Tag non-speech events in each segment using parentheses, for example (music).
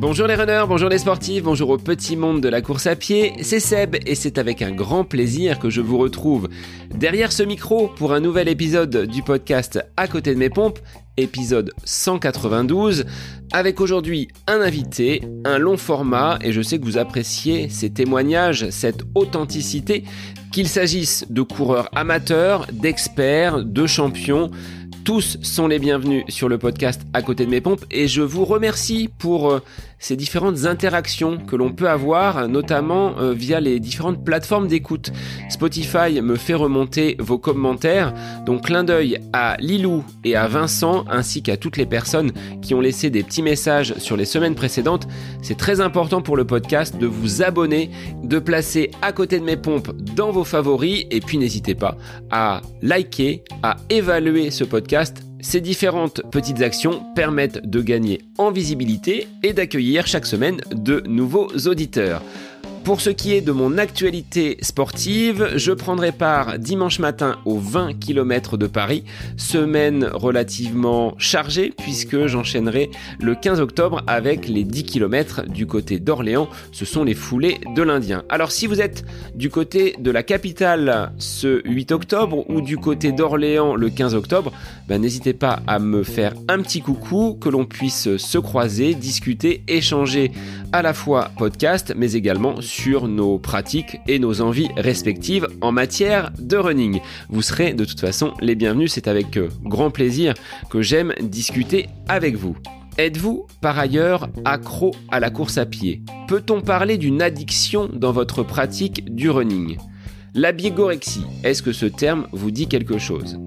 Bonjour les runners, bonjour les sportifs, bonjour au petit monde de la course à pied, c'est Seb et c'est avec un grand plaisir que je vous retrouve derrière ce micro pour un nouvel épisode du podcast À côté de mes pompes, épisode 192, avec aujourd'hui un invité, un long format et je sais que vous appréciez ces témoignages, cette authenticité, qu'il s'agisse de coureurs amateurs, d'experts, de champions, tous sont les bienvenus sur le podcast à côté de mes pompes et je vous remercie pour euh, ces différentes interactions que l'on peut avoir, notamment euh, via les différentes plateformes d'écoute. Spotify me fait remonter vos commentaires, donc clin d'œil à Lilou et à Vincent, ainsi qu'à toutes les personnes qui ont laissé des petits messages sur les semaines précédentes. C'est très important pour le podcast de vous abonner, de placer à côté de mes pompes dans vos favoris, et puis n'hésitez pas à liker, à évaluer ce podcast ces différentes petites actions permettent de gagner en visibilité et d'accueillir chaque semaine de nouveaux auditeurs. Pour ce qui est de mon actualité sportive, je prendrai part dimanche matin aux 20 km de Paris, semaine relativement chargée puisque j'enchaînerai le 15 octobre avec les 10 km du côté d'Orléans, ce sont les foulées de l'Indien. Alors si vous êtes du côté de la capitale ce 8 octobre ou du côté d'Orléans le 15 octobre, ben, n'hésitez pas à me faire un petit coucou, que l'on puisse se croiser, discuter, échanger à la fois podcast mais également sur nos pratiques et nos envies respectives en matière de running. Vous serez de toute façon les bienvenus, c'est avec euh, grand plaisir que j'aime discuter avec vous. Êtes-vous par ailleurs accro à la course à pied? Peut-on parler d'une addiction dans votre pratique du running? La bigorexie, est-ce que ce terme vous dit quelque chose?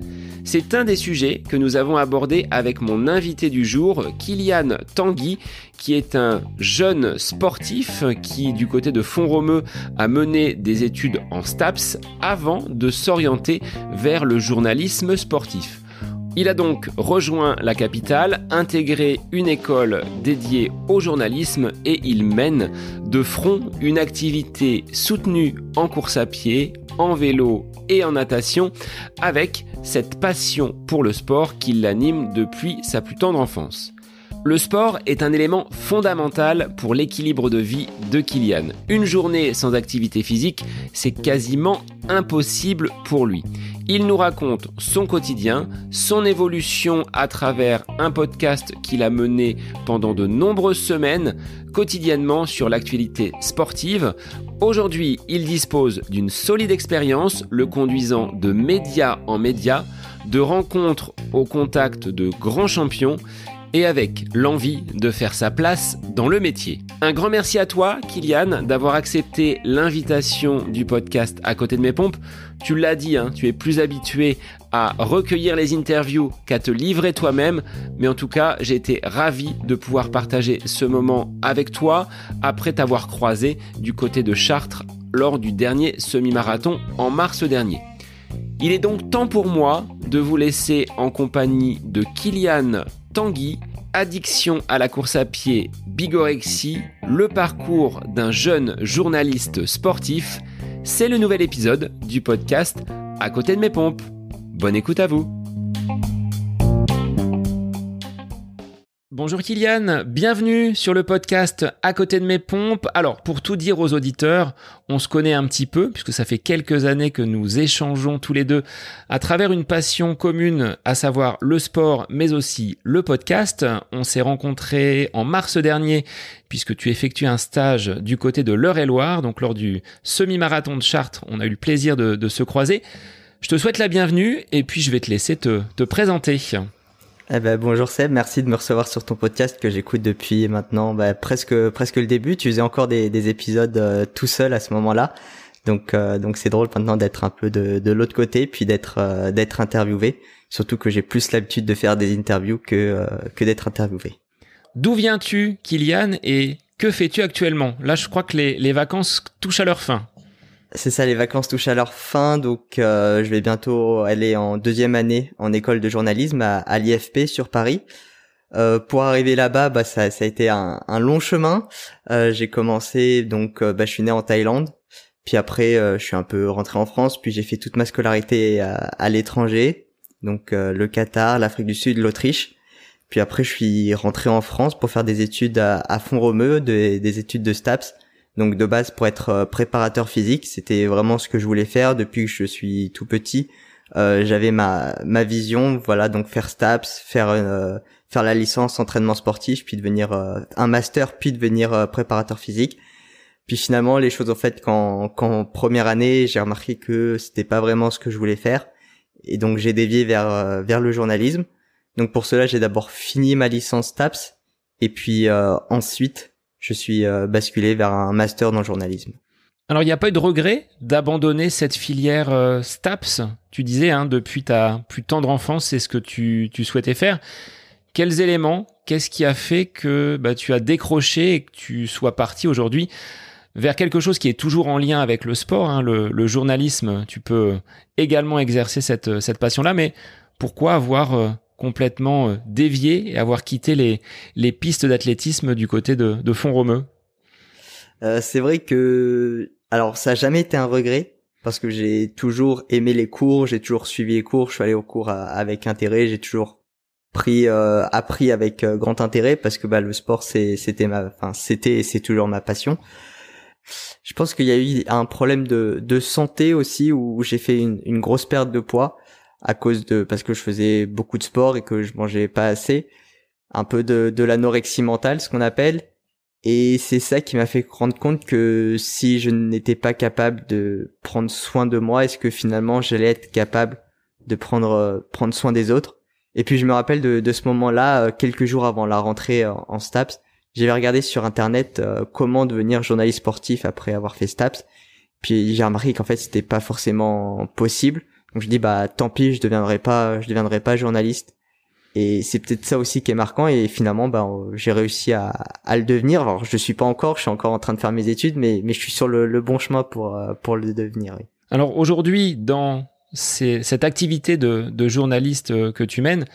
C'est un des sujets que nous avons abordé avec mon invité du jour, Kylian Tanguy, qui est un jeune sportif qui, du côté de Font-Romeu, a mené des études en STAPS avant de s'orienter vers le journalisme sportif. Il a donc rejoint la capitale, intégré une école dédiée au journalisme et il mène de front une activité soutenue en course à pied, en vélo et en natation avec cette passion pour le sport qui l'anime depuis sa plus tendre enfance. Le sport est un élément fondamental pour l'équilibre de vie de Kylian. Une journée sans activité physique, c'est quasiment impossible pour lui. Il nous raconte son quotidien, son évolution à travers un podcast qu'il a mené pendant de nombreuses semaines, quotidiennement sur l'actualité sportive. Aujourd'hui, il dispose d'une solide expérience, le conduisant de média en média, de rencontres au contact de grands champions et avec l'envie de faire sa place dans le métier. Un grand merci à toi, Kylian, d'avoir accepté l'invitation du podcast à côté de mes pompes. Tu l'as dit, hein, tu es plus habitué à recueillir les interviews qu'à te livrer toi-même, mais en tout cas, j'ai été ravi de pouvoir partager ce moment avec toi après t'avoir croisé du côté de Chartres lors du dernier semi-marathon en mars dernier. Il est donc temps pour moi de vous laisser en compagnie de Kylian Tanguy, addiction à la course à pied, bigorexie, le parcours d'un jeune journaliste sportif, c'est le nouvel épisode du podcast À côté de mes pompes. Bonne écoute à vous. Bonjour Kylian, bienvenue sur le podcast À côté de mes pompes. Alors, pour tout dire aux auditeurs, on se connaît un petit peu, puisque ça fait quelques années que nous échangeons tous les deux à travers une passion commune, à savoir le sport, mais aussi le podcast. On s'est rencontrés en mars dernier, puisque tu effectues un stage du côté de l'Eure-et-Loire, donc lors du semi-marathon de Chartres, on a eu le plaisir de, se croiser. Je te souhaite la bienvenue, et puis je vais te laisser te, te présenter. Eh ben, bonjour Seb, merci de me recevoir sur ton podcast que j'écoute depuis maintenant bah, presque presque le début. Tu faisais encore des, des épisodes euh, tout seul à ce moment-là, donc euh, donc c'est drôle maintenant d'être un peu de, de l'autre côté puis d'être euh, d'être interviewé. Surtout que j'ai plus l'habitude de faire des interviews que que d'être interviewé. D'où viens-tu, Kylian, et que fais-tu actuellement? Là, je crois que les, les vacances touchent à leur fin. C'est ça, les vacances touchent à leur fin, donc euh, je vais bientôt aller en deuxième année en école de journalisme à, l'IFP sur Paris. Euh, pour arriver là-bas, bah, ça, ça a été un, long chemin. Euh, j'ai commencé, donc bah, je suis né en Thaïlande, puis après je suis un peu rentré en France, puis j'ai fait toute ma scolarité à, à l'étranger, donc le Qatar, l'Afrique du Sud, l'Autriche. Puis après, je suis rentré en France pour faire des études à, à Font-Romeu, des études de STAPS. Donc de base pour être euh, préparateur physique, c'était vraiment ce que je voulais faire depuis que je suis tout petit. Euh, j'avais ma ma vision, voilà, donc faire STAPS, faire euh, faire la licence entraînement sportif, puis devenir euh, un master, puis devenir préparateur physique. Puis finalement, les choses en fait, quand quand première année, j'ai remarqué que c'était pas vraiment ce que je voulais faire, et donc j'ai dévié vers vers le journalisme. Donc pour cela, j'ai d'abord fini ma licence STAPS, et puis ensuite je suis basculé vers un master dans le journalisme. Alors, il n'y a pas eu de regret d'abandonner cette filière euh, STAPS? Tu disais, hein, depuis ta plus tendre enfance, c'est ce que tu, souhaitais faire. Quels éléments, qu'est-ce qui a fait que bah, tu as décroché et que tu sois parti aujourd'hui vers quelque chose qui est toujours en lien avec le sport, hein, le, journalisme? Tu peux également exercer cette, cette passion-là, mais pourquoi avoir euh, complètement euh, dévié et avoir quitté les, les pistes d'athlétisme du côté de, de Font-Romeu euh, c'est vrai que alors ça a jamais été un regret parce que j'ai toujours aimé les cours, j'ai toujours suivi les cours, je suis allé au cours avec intérêt, j'ai toujours pris euh, appris avec euh, grand intérêt parce que bah le sport c'est c'était ma enfin c'était c'est toujours ma passion. Je pense qu'il y a eu un problème de de santé aussi où j'ai fait une, une grosse perte de poids à cause de parce que je faisais beaucoup de sport et que je mangeais pas assez, un peu de de l'anorexie mentale ce qu'on appelle et c'est ça qui m'a fait rendre compte que si je n'étais pas capable de prendre soin de moi, est-ce que finalement j'allais être capable de prendre euh, prendre soin des autres? Et puis je me rappelle de, de ce moment-là, euh, quelques jours avant la rentrée euh, en, STAPS, j'avais regardé sur internet comment devenir journaliste sportif après avoir fait STAPS. Puis j'ai remarqué qu'en fait c'était pas forcément possible. Donc je dis bah tant pis, je deviendrai pas je deviendrai pas journaliste. Et c'est peut-être ça aussi qui est marquant. Et finalement, ben, j'ai réussi à, à, le devenir. Alors, je suis pas encore, je suis encore en train de faire mes études, mais, mais je suis sur le, le bon chemin pour, euh, pour le devenir. Alors aujourd'hui, dans cette activité de, de, journaliste euh, que tu mènes,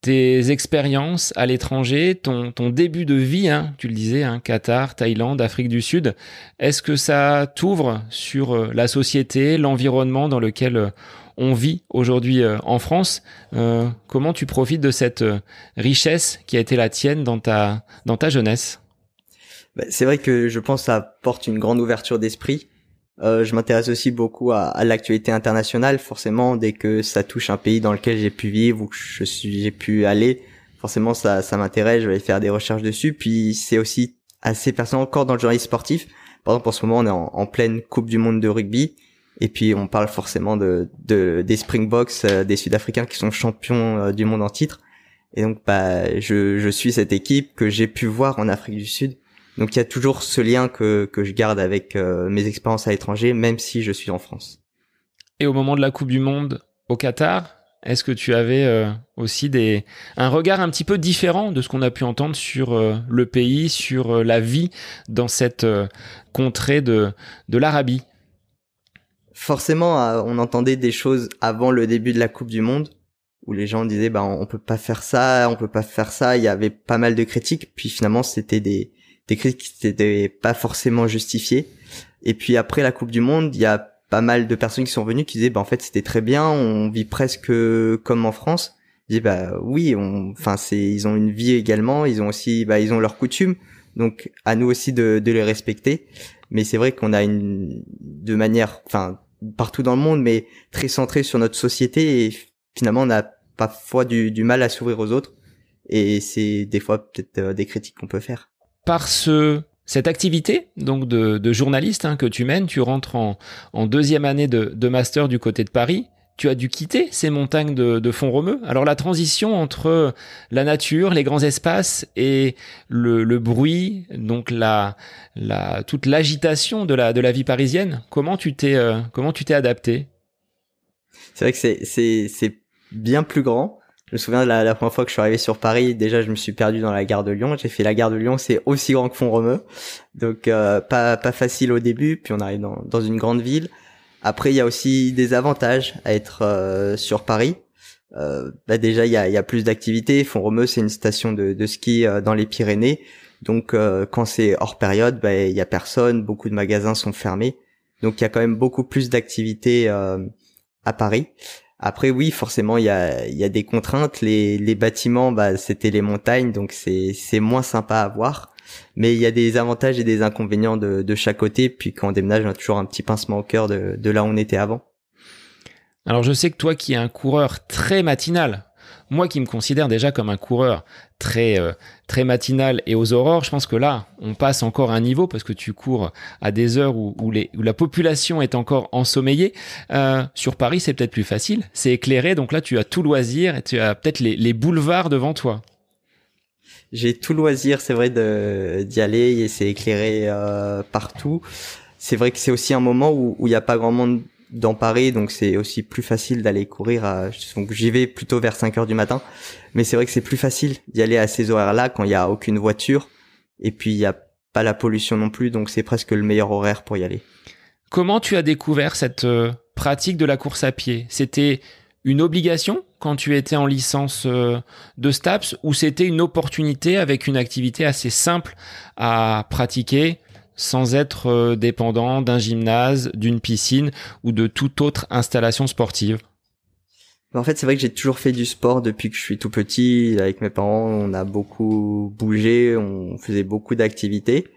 tes expériences à l'étranger, ton, ton, début de vie, hein, tu le disais, hein, Qatar, Thaïlande, Afrique du Sud, est-ce que ça t'ouvre sur euh, la société, l'environnement dans lequel on vit aujourd'hui euh, en France. Euh, comment tu profites de cette euh, richesse qui a été la tienne dans ta, dans ta jeunesse? Bah, C'est vrai que je pense que ça porte une grande ouverture d'esprit. je m'intéresse aussi beaucoup à, l'actualité internationale. Forcément, dès que ça touche un pays dans lequel j'ai pu vivre ou que je suis, j'ai pu aller, forcément ça, ça m'intéresse. Je vais faire des recherches dessus. Puis c'est aussi assez personnel encore dans le journalisme sportif. Par exemple, en ce moment, on est en pleine Coupe du Monde de rugby. Et puis on parle forcément de, de des Springboks, euh, des Sud-Africains qui sont champions euh, du monde en titre. Et donc bah je, je suis cette équipe que j'ai pu voir en Afrique du Sud. Donc il y a toujours ce lien que, que je garde avec euh, mes expériences à l'étranger, même si je suis en France. Et au moment de la Coupe du Monde au Qatar, est-ce que tu avais aussi des un regard un petit peu différent de ce qu'on a pu entendre sur le pays, sur la vie dans cette contrée de de l'Arabie? Forcément, euh, on entendait des choses avant le début de la Coupe du Monde où les gens disaient bah on peut pas faire ça, on peut pas faire ça. Il y avait pas mal de critiques, puis finalement c'était des des critiques qui n'étaient pas forcément justifiées. Et puis après la Coupe du Monde, il y a pas mal de personnes qui sont venues qui disaient bah en fait c'était très bien, on vit presque comme en France. Dis bah oui, enfin c'est ils ont une vie également, ils ont aussi bah ils ont leurs coutumes, donc à nous aussi de, de les respecter. Mais c'est vrai qu'on a une de manière, enfin partout dans le monde, mais très centré sur notre société et finalement on a parfois du, du mal à s'ouvrir aux autres et c'est des fois peut-être euh, des critiques qu'on peut faire. Par ce cette activité donc de, de journaliste hein, que tu mènes, tu rentres en, en deuxième année de, de master du côté de Paris tu as dû quitter ces montagnes de, de Font-Romeu. Alors la transition entre la nature, les grands espaces et le, le bruit, donc la, la toute l'agitation de la de la vie parisienne. Comment tu t'es euh, comment tu t'es adapté? C'est vrai que c'est c'est c'est bien plus grand. Je me souviens de la, la, première fois que je suis arrivé sur Paris, déjà je me suis perdu dans la gare de Lyon. J'ai fait la gare de Lyon, c'est aussi grand que Font-Romeu, donc euh, pas pas facile au début. Puis on arrive dans dans une grande ville. Après, il y a aussi des avantages à être euh, sur Paris. Euh, bah déjà, il y a, plus d'activités. Font-Romeu, c'est une station de, ski euh, dans les Pyrénées. Donc, euh, quand c'est hors période, bah, il y a personne. Beaucoup de magasins sont fermés. Donc, il y a quand même beaucoup plus d'activités à Paris. Après oui, forcément il y a des contraintes. Les bâtiments, bah c'était les montagnes, donc c'est moins sympa à voir. Mais il y a des avantages et des inconvénients de, chaque côté. Puis quand on déménage, on a toujours un petit pincement au cœur de, là où on était avant. Alors je sais que toi qui es un coureur très matinal, moi qui me considère déjà comme un coureur très euh, très matinal et aux aurores, je pense que là, on passe encore un niveau parce que tu cours à des heures où, la population est encore ensommeillée. Euh, sur Paris, c'est peut-être plus facile, c'est éclairé, donc là, tu as tout loisir et tu as peut-être les boulevards devant toi. J'ai tout loisir, c'est vrai, d'y aller et c'est éclairé euh, partout. C'est vrai que c'est aussi un moment où il n'y a pas grand monde dans Paris, donc c'est aussi plus facile d'aller courir. À, donc j'y vais plutôt vers 5 heures du matin, mais c'est vrai que c'est plus facile d'y aller à ces horaires-là quand il y a aucune voiture et puis il y a pas la pollution non plus, donc c'est presque le meilleur horaire pour y aller. Comment tu as découvert cette euh, pratique de la course à pied? C'était une obligation? Quand tu étais en licence euh, de STAPS ou c'était une opportunité avec une activité assez simple à pratiquer sans être euh, dépendant d'un gymnase, d'une piscine ou de toute autre installation sportive? En fait, c'est vrai que j'ai toujours fait du sport depuis que je suis tout petit. Avec mes parents, on a beaucoup bougé, on faisait beaucoup d'activités.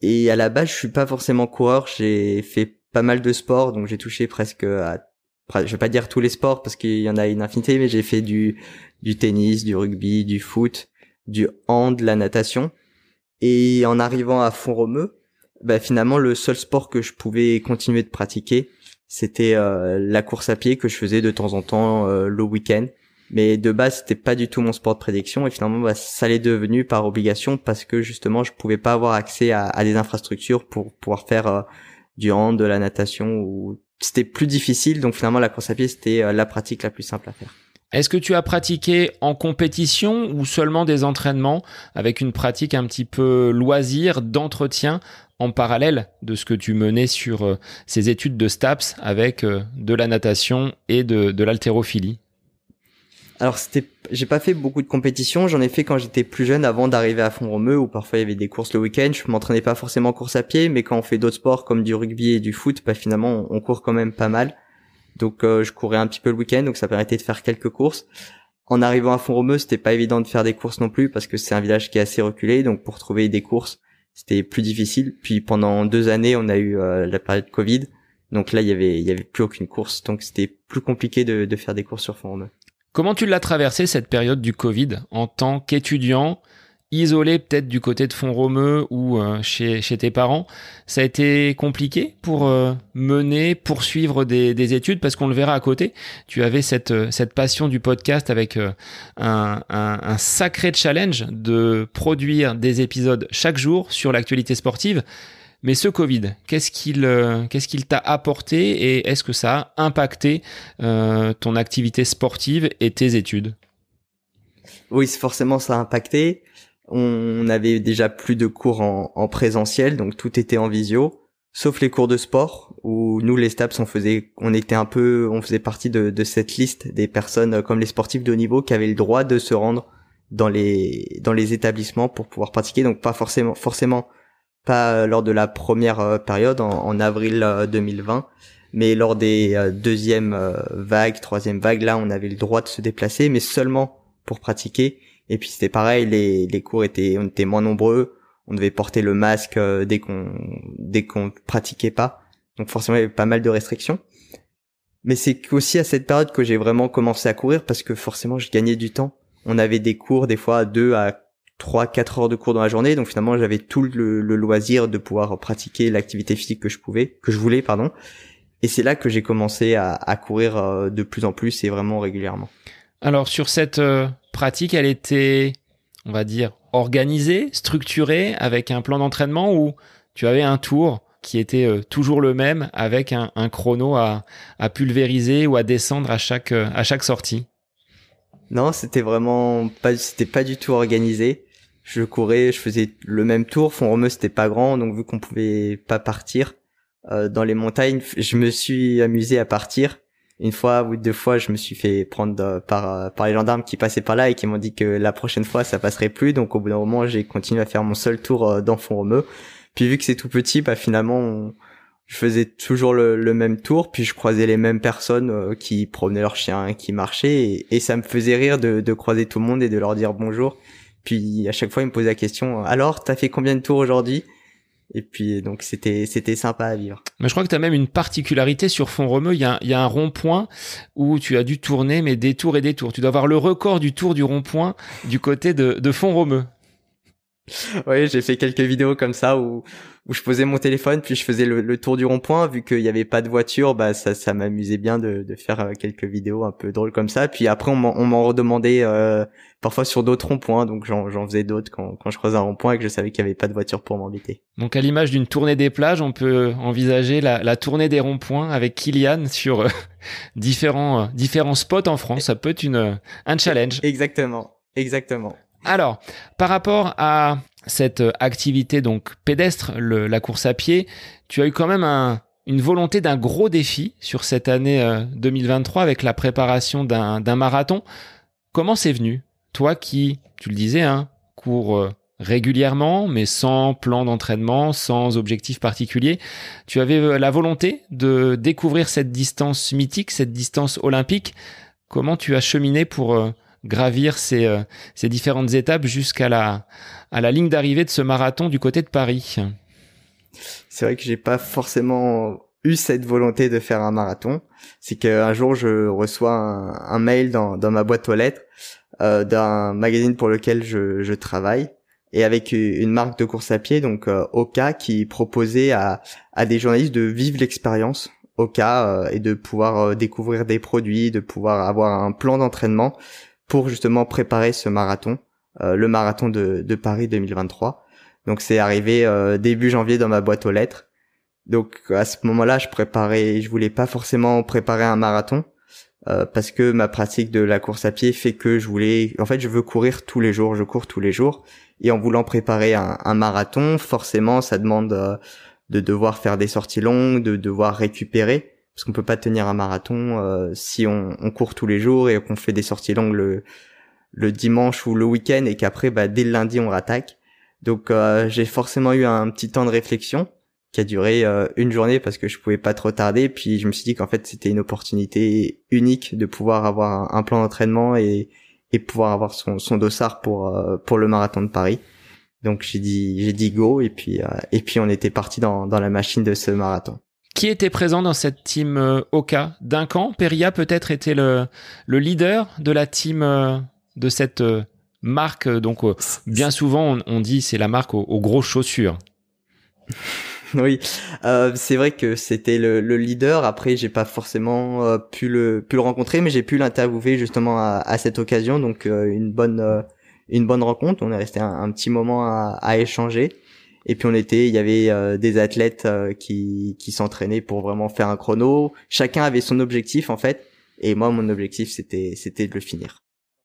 Et à la base, je suis pas forcément coureur. J'ai fait pas mal de sports, donc j'ai touché presque à, je vais pas dire tous les sports parce qu'il y en a une infinité, mais j'ai fait du tennis, du rugby, du foot, du hand, la natation. Et en arrivant à Font-Romeu, bah, finalement le seul sport que je pouvais continuer de pratiquer, c'était euh, la course à pied que je faisais de temps en temps euh, le week-end. Mais de base, c'était pas du tout mon sport de prédiction et finalement, bah, ça l'est devenu par obligation parce que justement, je pouvais pas avoir accès à, à des infrastructures pour pouvoir faire euh, du hand, de la natation ou c'était plus difficile. Donc finalement, la course à pied, c'était la pratique la plus simple à faire. Est-ce que tu as pratiqué en compétition ou seulement des entraînements avec une pratique un petit peu loisir, d'entretien en parallèle de ce que tu menais sur euh, ces études de STAPS avec euh, de la natation et de, de l'haltérophilie? Alors c'était, j'ai pas fait beaucoup de compétitions. J'en ai fait quand j'étais plus jeune, avant d'arriver à Font-Romeu, où parfois il y avait des courses le week-end. Je m'entraînais pas forcément en course à pied, mais quand on fait d'autres sports comme du rugby et du foot, bah finalement on court quand même pas mal. Donc euh, je courais un petit peu le week-end, donc ça permettait de faire quelques courses. En arrivant à Font-Romeu, c'était pas évident de faire des courses non plus parce que c'est un village qui est assez reculé, donc pour trouver des courses, c'était plus difficile. Puis pendant deux années, on a eu euh, la période Covid, donc là il y avait il y avait plus aucune course, donc c'était plus compliqué de, de faire des courses sur Font-Romeu. Comment tu l'as traversé cette période du Covid en tant qu'étudiant isolé peut-être du côté de Font-Romeu ou euh, chez, tes parents, ça a été compliqué pour euh, mener, poursuivre des, des études? Parce qu'on le verra à côté. Tu avais cette, euh, passion du podcast avec un, sacré challenge de produire des épisodes chaque jour sur l'actualité sportive. Mais ce Covid, qu'est-ce qu'il qu'est-ce qu'il t'a apporté et est-ce que ça a impacté ton activité sportive et tes études? Oui, forcément ça a impacté. On avait déjà plus de cours en, présentiel, donc tout était en visio, sauf les cours de sport où nous les STAPS on faisait, on était un peu, on faisait partie de, cette liste des personnes euh, comme les sportifs de haut niveau qui avaient le droit de se rendre dans les dans les établissements pour pouvoir pratiquer, donc pas forcément forcément pas lors de la première euh, période en, avril 2020 euh, mais lors des deuxième vagues, troisième vagues, là, on avait le droit de se déplacer, mais seulement pour pratiquer. Et puis c'était pareil, les, les cours étaient, on était moins nombreux, on devait porter le masque euh, dès qu'on dès qu'on pratiquait pas. Donc forcément il y avait pas mal de restrictions. Mais c'est aussi à cette période que j'ai vraiment commencé à courir parce que forcément je gagnais du temps. On avait des cours des fois deux à trois, quatre heures de cours dans la journée, donc finalement j'avais tout le, loisir de pouvoir pratiquer l'activité physique que je pouvais, que je voulais, pardon. Et c'est là que j'ai commencé à, à courir euh, de plus en plus et vraiment régulièrement. Alors sur cette euh, pratique, elle était, on va dire, organisée, structurée, avec un plan d'entraînement où tu avais un tour qui était euh, toujours le même avec un, chrono à, pulvériser ou à descendre à chaque, à chaque sortie? Non, c'était vraiment pas, c'était pas du tout organisé. Je courais, je faisais le même tour. Font Romeu, c'était pas grand, donc vu qu'on pouvait pas partir dans les montagnes, je me suis amusé à partir une fois ou deux fois, je me suis fait prendre euh, par euh, par les gendarmes qui passaient par là et qui m'ont dit que la prochaine fois ça passerait plus. Donc au bout d'un moment, j'ai continué à faire mon seul tour euh, dans Font-Romeu. Puis vu que c'est tout petit, bah finalement je faisais toujours le, même tour, puis je croisais les mêmes personnes euh, qui promenaient leurs chiens, qui marchaient, et, ça me faisait rire de, de, croiser tout le monde et de leur dire bonjour. Puis à chaque fois, ils me posaient la question alors, t'as fait combien de tours aujourd'hui? Et puis donc c'était c'était sympa à vivre. Mais je crois que tu as même une particularité sur Font Romeu. Il y a, il y a un rond-point où tu as dû tourner, mais des tours et des tours. Tu dois avoir le record du tour du rond-point du côté de, de Font Romeu. Oui, j'ai fait quelques vidéos comme ça où où je posais mon téléphone puis je faisais le, tour du rond-point. Vu qu'il n'y avait pas de voiture bah ça ça m'amusait bien de, de faire euh, quelques vidéos un peu drôles comme ça. Puis après on m'en redemandait euh, parfois sur d'autres ronds-points. Donc j'en faisais d'autres quand, quand je croisais un rond-point et que je savais qu'il n'y avait pas de voiture pour m'embêter. Donc à l'image d'une tournée des plages on peut envisager la, la tournée des ronds-points avec Kylian sur euh, (laughs) différents différents spots en France. Ça peut être une un challenge. Exactement. Exactement. Alors, par rapport à cette activité donc pédestre, la course à pied, tu as eu quand même une volonté d'un gros défi sur cette année 2023 euh, avec la préparation d'un marathon. Comment c'est venu? Toi qui, tu le disais, hein, cours euh, régulièrement, mais sans plan d'entraînement, sans objectif particulier. Tu avais euh, la volonté de découvrir cette distance mythique, cette distance olympique. Comment tu as cheminé pour gravir ces, euh, ces différentes étapes jusqu'à la, à la ligne d'arrivée de ce marathon du côté de Paris C'est vrai que j'ai pas forcément eu cette volonté de faire un marathon. C'est qu'un jour, je reçois un, mail dans, dans ma boîte aux lettres euh, d'un magazine pour lequel je, je travaille et avec une marque de course à pied, donc euh, Oka, qui proposait à, à des journalistes de vivre l'expérience Oka euh, et de pouvoir euh, découvrir des produits, de pouvoir avoir un plan d'entraînement pour justement préparer ce marathon, euh, le marathon de, de, Paris 2023. Donc c'est arrivé euh, début janvier dans ma boîte aux lettres. Donc à ce moment-là, je préparais, je voulais pas forcément préparer un marathon euh, parce que ma pratique de la course à pied fait que je voulais, en fait, je veux courir tous les jours, je cours tous les jours, et en voulant préparer un, marathon, forcément, ça demande de devoir faire des sorties longues, de devoir récupérer parce qu'on peut pas tenir un marathon euh, si on, on, court tous les jours et qu'on fait des sorties longues le, le dimanche ou le week-end et qu'après bah, dès le lundi on rattaque. Donc euh, j'ai forcément eu un petit temps de réflexion qui a duré euh, une journée parce que je pouvais pas trop tarder. Puis je me suis dit qu'en fait c'était une opportunité unique de pouvoir avoir un, plan d'entraînement et, et pouvoir avoir son, son dossard pour pour le marathon de Paris. Donc j'ai dit j'ai dit go et puis et puis on était parti dans dans la machine de ce marathon. Qui était présent dans cette team euh, Oka? Duncan Peria peut-être était le, le leader de la team euh, de cette euh, marque. Donc bien souvent on, dit c'est la marque aux, grosses chaussures. (laughs) oui, c'est vrai que c'était le, leader. Après, j'ai pas forcément pu le pu le rencontrer, mais j'ai pu l'interviewer justement à, cette occasion. Donc une bonne une bonne rencontre. On est resté un, petit moment à, à échanger. Et puis on était, il y avait euh, des athlètes euh, qui, qui s'entraînaient pour vraiment faire un chrono. Chacun avait son objectif en fait. Et moi, mon objectif, c'était, c'était de le finir.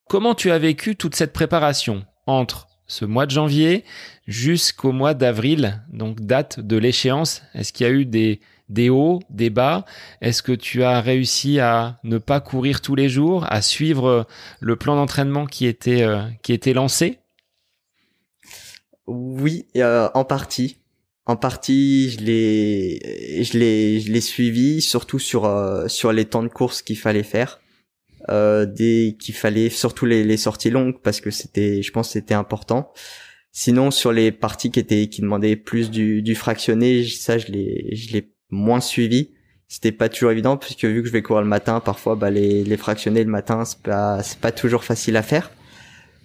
Comment tu as vécu toute cette préparation entre ce mois de janvier jusqu'au mois d'avril, donc date de l'échéance Est-ce qu'il y a eu des, des hauts, des bas? Est-ce que tu as réussi à ne pas courir tous les jours, à suivre le plan d'entraînement qui était, euh, qui était lancé? Oui, euh, en partie. En partie, je l'ai, je l'ai, je l'ai suivi, surtout sur euh, sur les temps de course qu'il fallait faire, euh, dès qu'il fallait, surtout les, les sorties longues parce que c'était, je pense, c'était important. Sinon, sur les parties qui étaient qui demandaient plus du, du fractionné, ça, je l'ai, je l'ai moins suivi. C'était pas toujours évident puisque vu que je vais courir le matin, parfois, bah les les fractionnés le matin, c'est pas c'est pas toujours facile à faire.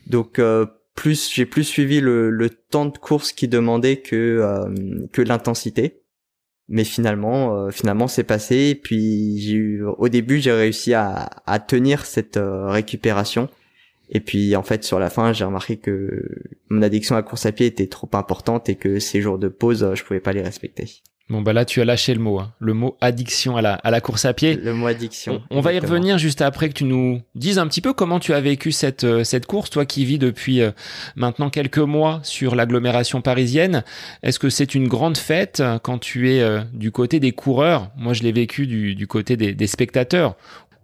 Donc euh, plus j'ai plus suivi le, temps de course qui demandait que euh, que l'intensité. Mais finalement euh, finalement c'est passé. Puis j'ai au début j'ai réussi à, à tenir cette euh, récupération. Et puis en fait sur la fin j'ai remarqué que mon addiction à course à pied était trop importante et que ces jours de pause je pouvais pas les respecter Bon bah là tu as lâché le mot, hein. le mot addiction à la, à la course à pied. Le mot addiction. On, va y revenir juste après que tu nous dises un petit peu comment tu as vécu cette, euh, cette course, toi qui vis depuis euh, maintenant quelques mois sur l'agglomération parisienne. Est-ce que c'est une grande fête euh, quand tu es du côté des coureurs? Moi je l'ai vécu du, du côté des, des spectateurs.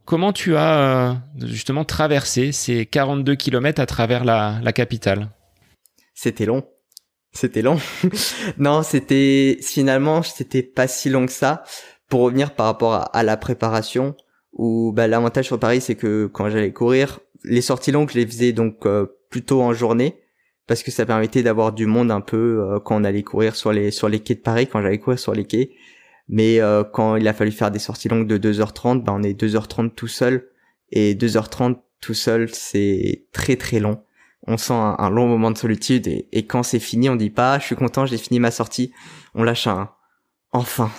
Comment tu as justement traversé ces 42 kilomètres à travers la, la capitale? C'était long C'était long. (laughs) non, c'était finalement c'était pas si long que ça. Pour revenir par rapport à, la préparation, où bah, l'avantage sur Paris c'est que quand j'allais courir, les sorties longues je les faisais donc euh, plutôt en journée parce que ça permettait d'avoir du monde un peu euh, quand on allait courir sur les sur les quais de Paris, quand j'allais courir sur les quais. Mais euh, quand il a fallu faire des sorties longues de 2h30, bah, on est 2h30 tout seul et 2h30 tout seul c'est très très long on sent un, long moment de solitude et, quand c'est fini, on dit pas je suis content, j'ai fini ma sortie. On lâche un enfin.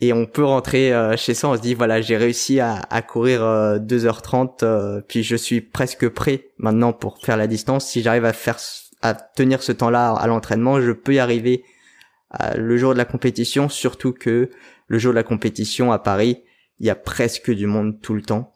Et on peut rentrer euh, chez soi, on se dit voilà, j'ai réussi à, courir 2h30 euh, euh, puis je suis presque prêt maintenant pour faire la distance. Si j'arrive à faire à tenir ce temps-là à l'entraînement, je peux y arriver le jour de la compétition, surtout que le jour de la compétition à Paris, il y a presque du monde tout le temps.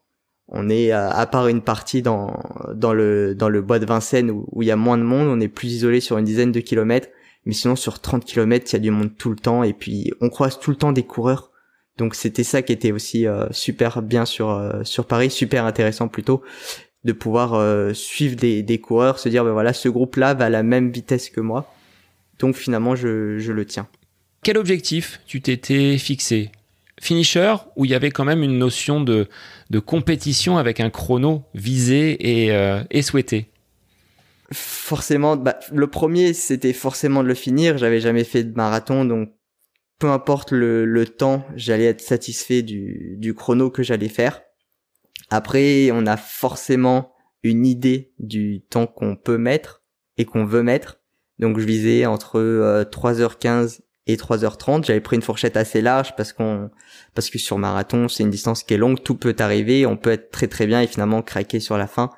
On est à part une partie dans dans le dans le bois de Vincennes où, il y a moins de monde, on est plus isolé sur une dizaine de kilomètres, mais sinon sur 30 kilomètres, il y a du monde tout le temps et puis on croise tout le temps des coureurs. Donc c'était ça qui était aussi euh, super bien sur euh, sur Paris, super intéressant plutôt de pouvoir euh, suivre des, des coureurs, se dire ben voilà ce groupe là va à la même vitesse que moi. Donc finalement je je le tiens. Quel objectif tu t'étais fixé? Finisher où il y avait quand même une notion de, de compétition avec un chrono visé et, euh, et souhaité Forcément, bah, le premier c'était forcément de le finir. J'avais jamais fait de marathon, donc peu importe le, le temps, j'allais être satisfait du, du chrono que j'allais faire. Après, on a forcément une idée du temps qu'on peut mettre et qu'on veut mettre. Donc je visais entre 3h15 euh, et 3h30. J'avais pris une fourchette assez large parce qu'on parce que sur marathon, c'est une distance qui est longue, tout peut arriver, on peut être très très bien et finalement craquer sur la fin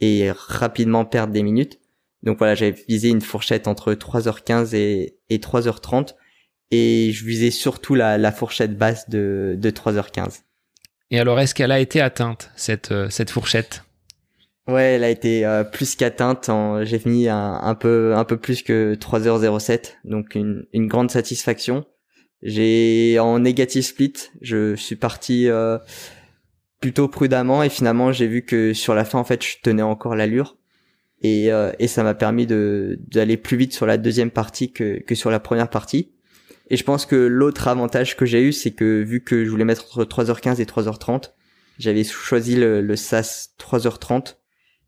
et rapidement perdre des minutes. Donc voilà, j'avais visé une fourchette entre 3h15 et, et 3h30 et je visais surtout la, la fourchette basse de, de 3h15. Et alors, est-ce qu'elle a été atteinte, cette, euh, cette fourchette? Ouais, elle a été euh, plus qu'atteinte. J'ai fini un, un, peu un peu plus que 3h07, donc une, une grande satisfaction. J'ai en négatif split, je suis parti euh, plutôt prudemment et finalement j'ai vu que sur la fin en fait je tenais encore l'allure. Et, euh, et ça m'a permis de d'aller plus vite sur la deuxième partie que que sur la première partie. Et je pense que l'autre avantage que j'ai eu c'est que vu que je voulais mettre entre 3h15 et 3h30, j'avais choisi le, le SAS 3h30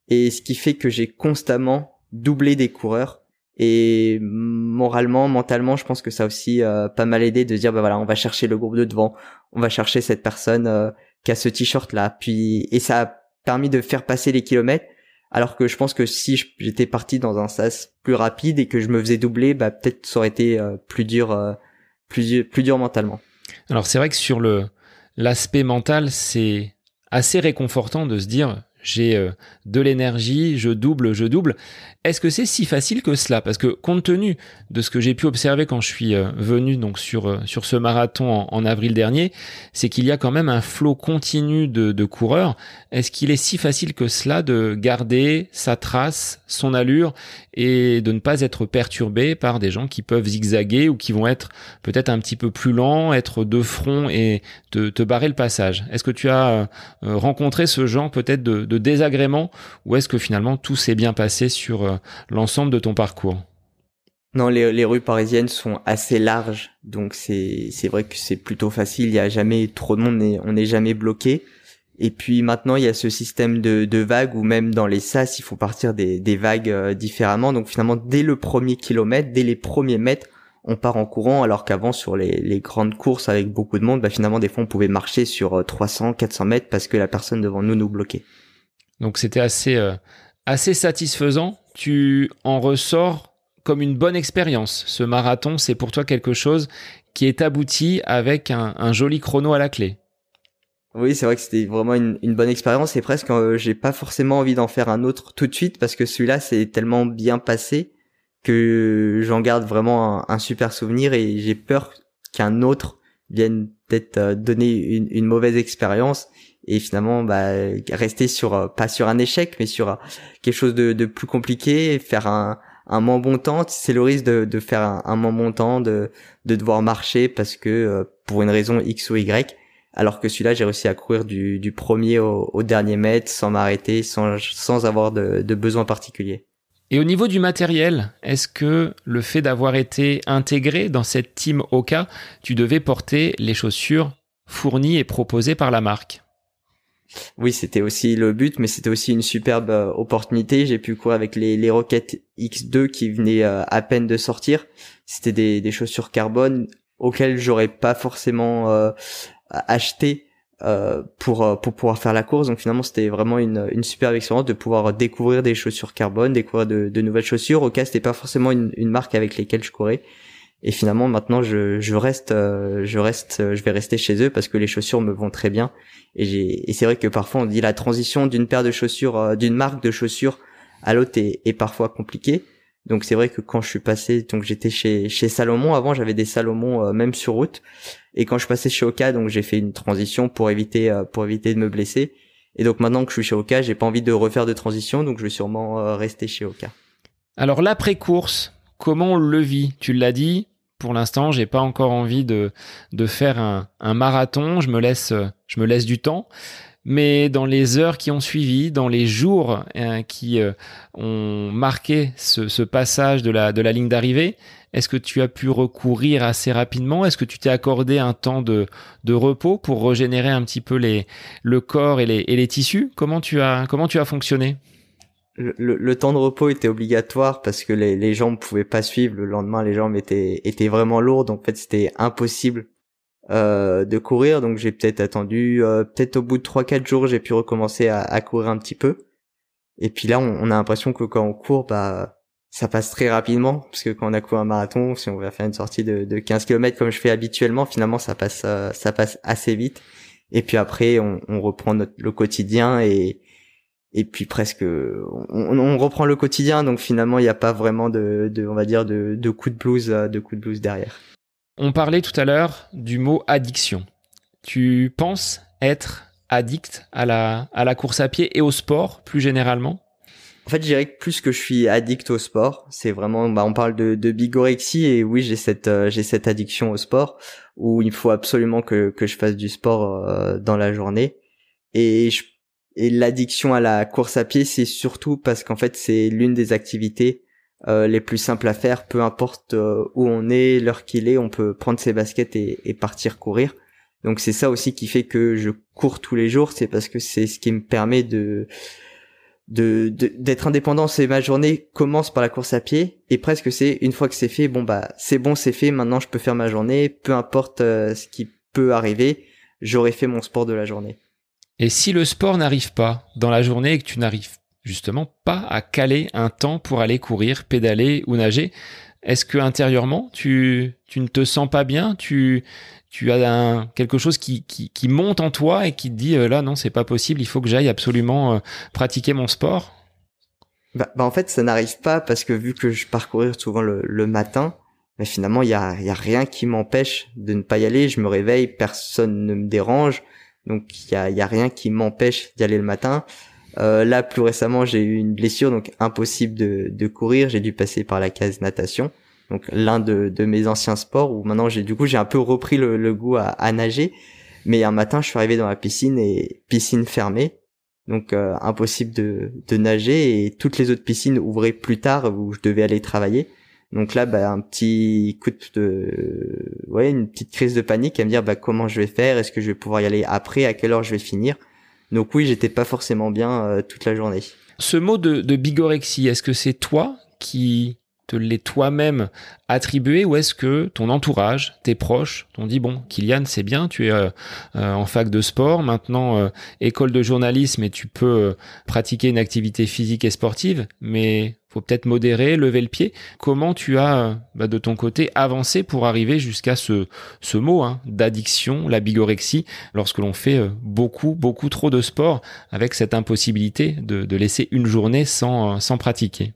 et ce qui fait que j'ai constamment doublé des coureurs et moralement, mentalement, je pense que ça a aussi euh, pas mal aidé de dire bah voilà, on va chercher le groupe de devant, on va chercher cette personne euh, qui a ce t-shirt là, puis et ça a permis de faire passer les kilomètres. Alors que je pense que si j'étais parti dans un sas plus rapide et que je me faisais doubler, bah peut-être ça aurait été euh, plus dur, plus plus dur mentalement. Alors c'est vrai que sur le l'aspect mental, c'est assez réconfortant de se dire j'ai euh, de l'énergie, je double, je double. Est-ce que c'est si facile que cela? Parce que compte tenu de ce que j'ai pu observer quand je suis euh, venu donc sur euh, sur ce marathon en, avril dernier, c'est qu'il y a quand même un flot continu de, de coureurs. Est-ce qu'il est si facile que cela de garder sa trace, son allure et de ne pas être perturbé par des gens qui peuvent zigzaguer ou qui vont être peut-être un petit peu plus lents, être de front et te, te barrer le passage? Est-ce que tu as rencontré ce genre peut-être de de désagréments ou est-ce que finalement tout s'est bien passé sur euh, l'ensemble de ton parcours? Non, les, rues parisiennes sont assez larges, donc c'est vrai que c'est plutôt facile. Il y a jamais trop de monde, on n'est jamais bloqué. Et puis maintenant, il y a ce système de, de vagues où même dans les sas, il faut partir des, des vagues euh, différemment. Donc finalement, dès le premier kilomètre, dès les premiers mètres, on part en courant, alors qu'avant sur les, les, grandes courses avec beaucoup de monde, bah finalement des fois on pouvait marcher sur 300, euh, 400 mètres parce que la personne devant nous nous bloquait. Donc c'était assez, euh, assez satisfaisant. Tu en ressors comme une bonne expérience. Ce marathon, c'est pour toi quelque chose qui est abouti avec un, joli chrono à la clé. Oui, c'est vrai que c'était vraiment une, bonne expérience et presque euh, j'ai pas forcément envie d'en faire un autre tout de suite parce que celui-là c'est tellement bien passé que j'en garde vraiment un, super souvenir et j'ai peur qu'un autre vienne peut-être euh, donner une, une mauvaise expérience et finalement bah, rester sur euh, pas sur un échec mais sur euh, quelque chose de, plus compliqué faire un un moins bon temps. C'est le risque de, de faire un, un bon temps de de devoir marcher parce que euh, pour une raison x ou y. Alors que celui-là j'ai réussi à courir du, du premier au, au dernier mètre sans m'arrêter sans sans avoir de, de besoin particulier. Et au niveau du matériel, est-ce que le fait d'avoir été intégré dans cette team Oka, tu devais porter les chaussures fournies et proposées par la marque? Oui, c'était aussi le but, mais c'était aussi une superbe euh, opportunité. J'ai pu courir avec les, les Rocket X2 qui venaient euh, à peine de sortir. C'était des, des chaussures carbone auxquelles j'aurais pas forcément euh, acheté pour pour pouvoir faire la course. Donc finalement, c'était vraiment une, une superbe expérience de pouvoir découvrir des chaussures carbone, découvrir de, de nouvelles chaussures. Oka, c'était pas forcément une, une marque avec lesquelles je courais. Et finalement, maintenant, je, je reste, je reste, je vais rester chez eux parce que les chaussures me vont très bien et, et c'est vrai que parfois on dit la transition d'une paire de chaussures, euh, d'une marque de chaussures à l'autre est, est, parfois compliquée. Donc c'est vrai que quand je suis passé, donc j'étais chez chez Salomon avant, j'avais des Salomon euh, même sur route. Et quand je passais chez Oka, donc j'ai fait une transition pour éviter euh, pour éviter de me blesser. Et donc maintenant que je suis chez Oka, j'ai pas envie de refaire de transition, donc je vais sûrement rester chez Oka. Alors l'après course, comment on le vit? Tu l'as dit, pour l'instant, j'ai pas encore envie de, faire un, marathon. Je me laisse, je me laisse du temps. Mais dans les heures qui ont suivi, dans les jours hein, qui euh, ont marqué ce, passage de la, ligne d'arrivée, est-ce que tu as pu recourir assez rapidement? Est-ce que tu t'es accordé un temps de, repos pour régénérer un petit peu le corps et les, tissus? Comment tu as fonctionné? Le, le, temps de repos était obligatoire parce que les, les jambes pouvaient pas suivre. Le lendemain, les jambes étaient, étaient vraiment lourdes. Donc, en fait, c'était impossible euh, de courir. Donc, j'ai peut-être attendu, euh, peut-être au bout de 3-4 jours, j'ai pu recommencer à, à, courir un petit peu. Et puis là, on, on a l'impression que quand on court, bah, ça passe très rapidement. Parce que quand on a couru un marathon, si on va faire une sortie de, de 15 km comme je fais habituellement, finalement, ça passe, euh, ça passe assez vite. Et puis après, on, on reprend notre, le quotidien et et puis presque on, on, reprend le quotidien donc finalement il n'y a pas vraiment de, de, on va dire de, de coup de blues euh, de coup de blues derrière. On parlait tout à l'heure du mot addiction. Tu penses être addict à la à la course à pied et au sport plus généralement? En fait, je dirais que plus que je suis addict au sport, c'est vraiment bah on parle de, de bigorexie et oui, j'ai cette euh, j'ai cette addiction au sport où il faut absolument que que je fasse du sport euh, dans la journée et je et l'addiction à la course à pied, c'est surtout parce qu'en fait, c'est l'une des activités euh, les plus simples à faire, peu importe euh, où on est, l'heure qu'il est, on peut prendre ses baskets et, partir courir. Donc c'est ça aussi qui fait que je cours tous les jours, c'est parce que c'est ce qui me permet de de d'être indépendant. C'est ma journée commence par la course à pied et presque c'est une fois que c'est fait, bon bah c'est bon, c'est fait. Maintenant je peux faire ma journée, peu importe euh, ce qui peut arriver, j'aurai fait mon sport de la journée. Et si le sport n'arrive pas dans la journée et que tu n'arrives justement pas à caler un temps pour aller courir, pédaler ou nager, est-ce que intérieurement tu, tu ne te sens pas bien? Tu, tu as quelque chose qui, qui, monte en toi et qui te dit euh, là non c'est pas possible, il faut que j'aille absolument euh, pratiquer mon sport? Bah, bah, en fait ça n'arrive pas parce que vu que je parcourir souvent le, le matin, mais finalement il y a, y a rien qui m'empêche de ne pas y aller. Je me réveille, personne ne me dérange. Donc il y a, y a rien qui m'empêche d'y aller le matin. Euh, là, plus récemment, j'ai eu une blessure, donc impossible de, de courir. J'ai dû passer par la case natation, donc l'un de, de, mes anciens sports où maintenant j'ai du coup j'ai un peu repris le, le goût à, à, nager. Mais un matin, je suis arrivé dans la piscine et piscine fermée, donc euh, impossible de, de nager et toutes les autres piscines ouvraient plus tard où je devais aller travailler. Donc là, bah, un petit coup de, ouais, une petite crise de panique à me dire, bah, comment je vais faire, est-ce que je vais pouvoir y aller après, à quelle heure je vais finir? Donc oui, j'étais pas forcément bien euh, toute la journée. Ce mot de, de bigorexie, est-ce que c'est toi qui te l'es toi-même attribué ou est-ce que ton entourage, tes proches, t'ont dit bon, Kylian, c'est bien, tu es euh, euh, en fac de sport, maintenant école de journalisme et tu peux pratiquer une activité physique et sportive, mais faut peut-être modérer, lever le pied. Comment tu as, bah, de ton côté, avancé pour arriver jusqu'à ce, ce mot hein, d'addiction, la bigorexie, lorsque l'on fait euh, beaucoup, beaucoup trop de sport, avec cette impossibilité de, de laisser une journée sans, euh, sans pratiquer?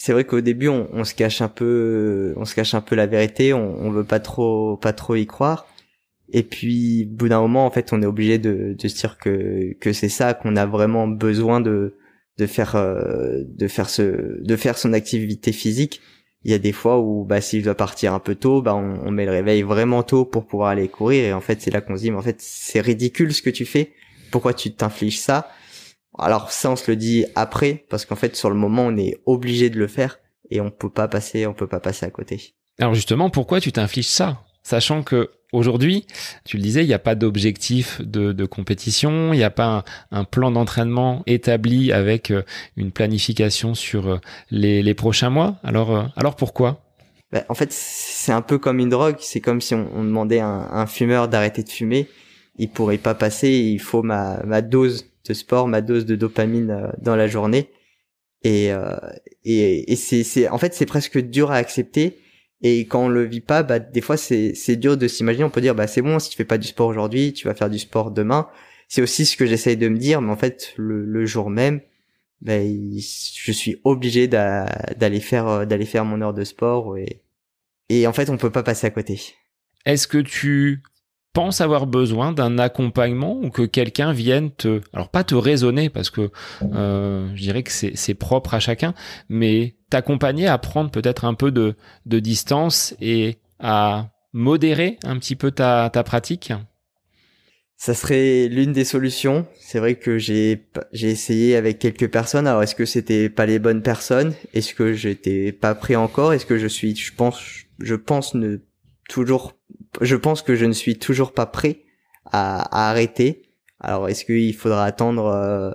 C'est vrai qu'au début on, on, se cache un peu on se cache un peu la vérité on, on veut pas trop pas trop y croire. Et puis au bout d'un moment en fait on est obligé de, de se dire que que c'est ça qu'on a vraiment besoin de de faire euh, de faire ce de faire son activité physique. Il y a des fois où bah s'il doit partir un peu tôt bah on, on, met le réveil vraiment tôt pour pouvoir aller courir. Et en fait c'est là qu'on se dit mais en fait c'est ridicule ce que tu fais. Pourquoi tu t'infliges ça? Alors ça, on se le dit après, parce qu'en fait, sur le moment, on est obligé de le faire et on peut pas passer, on peut pas passer à côté. Alors justement, pourquoi tu t'infliges ça? Sachant que aujourd'hui, tu le disais, il n'y a pas d'objectif de, compétition, il n'y a pas un, plan d'entraînement établi avec euh, une planification sur euh, les, prochains mois. Alors, euh, alors pourquoi? Bah, En fait, c'est un peu comme une drogue. C'est comme si on, demandait à un, fumeur d'arrêter de fumer. Il pourrait pas passer. Il faut ma, ma dose de sport, ma dose de dopamine dans la journée. Et, et, et c'est, en fait, c'est presque dur à accepter et quand on le vit pas, bah, des fois, c'est, c'est dur de s'imaginer. On peut dire, bah, c'est bon, si tu fais pas du sport aujourd'hui, tu vas faire du sport demain. C'est aussi ce que j'essaye de me dire, mais en fait, le, le jour même, bah, je suis obligé d'aller faire, euh, d'aller faire mon heure de sport et, et en fait, on peut pas passer à côté. Est-ce que tu penses avoir besoin d'un accompagnement ou que quelqu'un vienne te, alors pas te raisonner parce que euh, je dirais que c'est propre à chacun, mais t'accompagner à prendre peut-être un peu de, distance et à modérer un petit peu ta, ta pratique ça serait l'une des solutions. C'est vrai que j'ai j'ai essayé avec quelques personnes. Alors est-ce que c'était pas les bonnes personnes? Est-ce que j'étais pas prêt encore? Est-ce que je suis je pense je pense ne toujours je pense que je ne suis toujours pas prêt à, arrêter. Alors est-ce qu'il faudra attendre euh,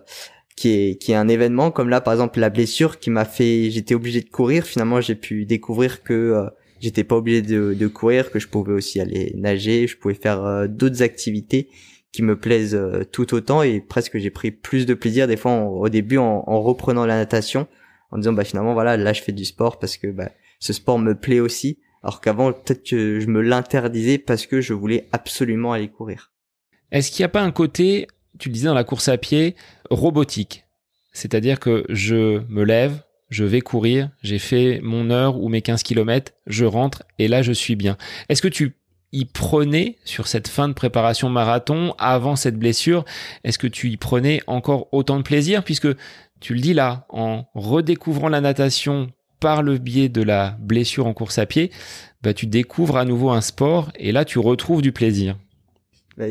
qu'il y, ait, un événement comme là par exemple la blessure qui m'a fait j'étais obligé de courir. Finalement j'ai pu découvrir que euh, j'étais pas obligé de, courir que je pouvais aussi aller nager je pouvais faire euh, d'autres activités qui me plaisent euh, tout autant. Et presque j'ai pris plus de plaisir des fois au début en, en, reprenant la natation en disant bah finalement voilà là je fais du sport parce que bah, ce sport me plaît aussi alors qu'avant peut-être que je me l'interdisais parce que je voulais absolument aller courir. Est-ce qu'il n'y a pas un côté, tu le disais dans la course à pied, robotique? C'est-à-dire que je me lève, je vais courir, j'ai fait mon heure ou mes 15 km, je rentre et là je suis bien. Est-ce que tu y prenais sur cette fin de préparation marathon avant cette blessure Est-ce que tu y prenais encore autant de plaisir? Puisque tu le dis là, en redécouvrant la natation par le biais de la blessure en course à pied, bah, tu découvres à nouveau un sport et là tu retrouves du plaisir. Bah,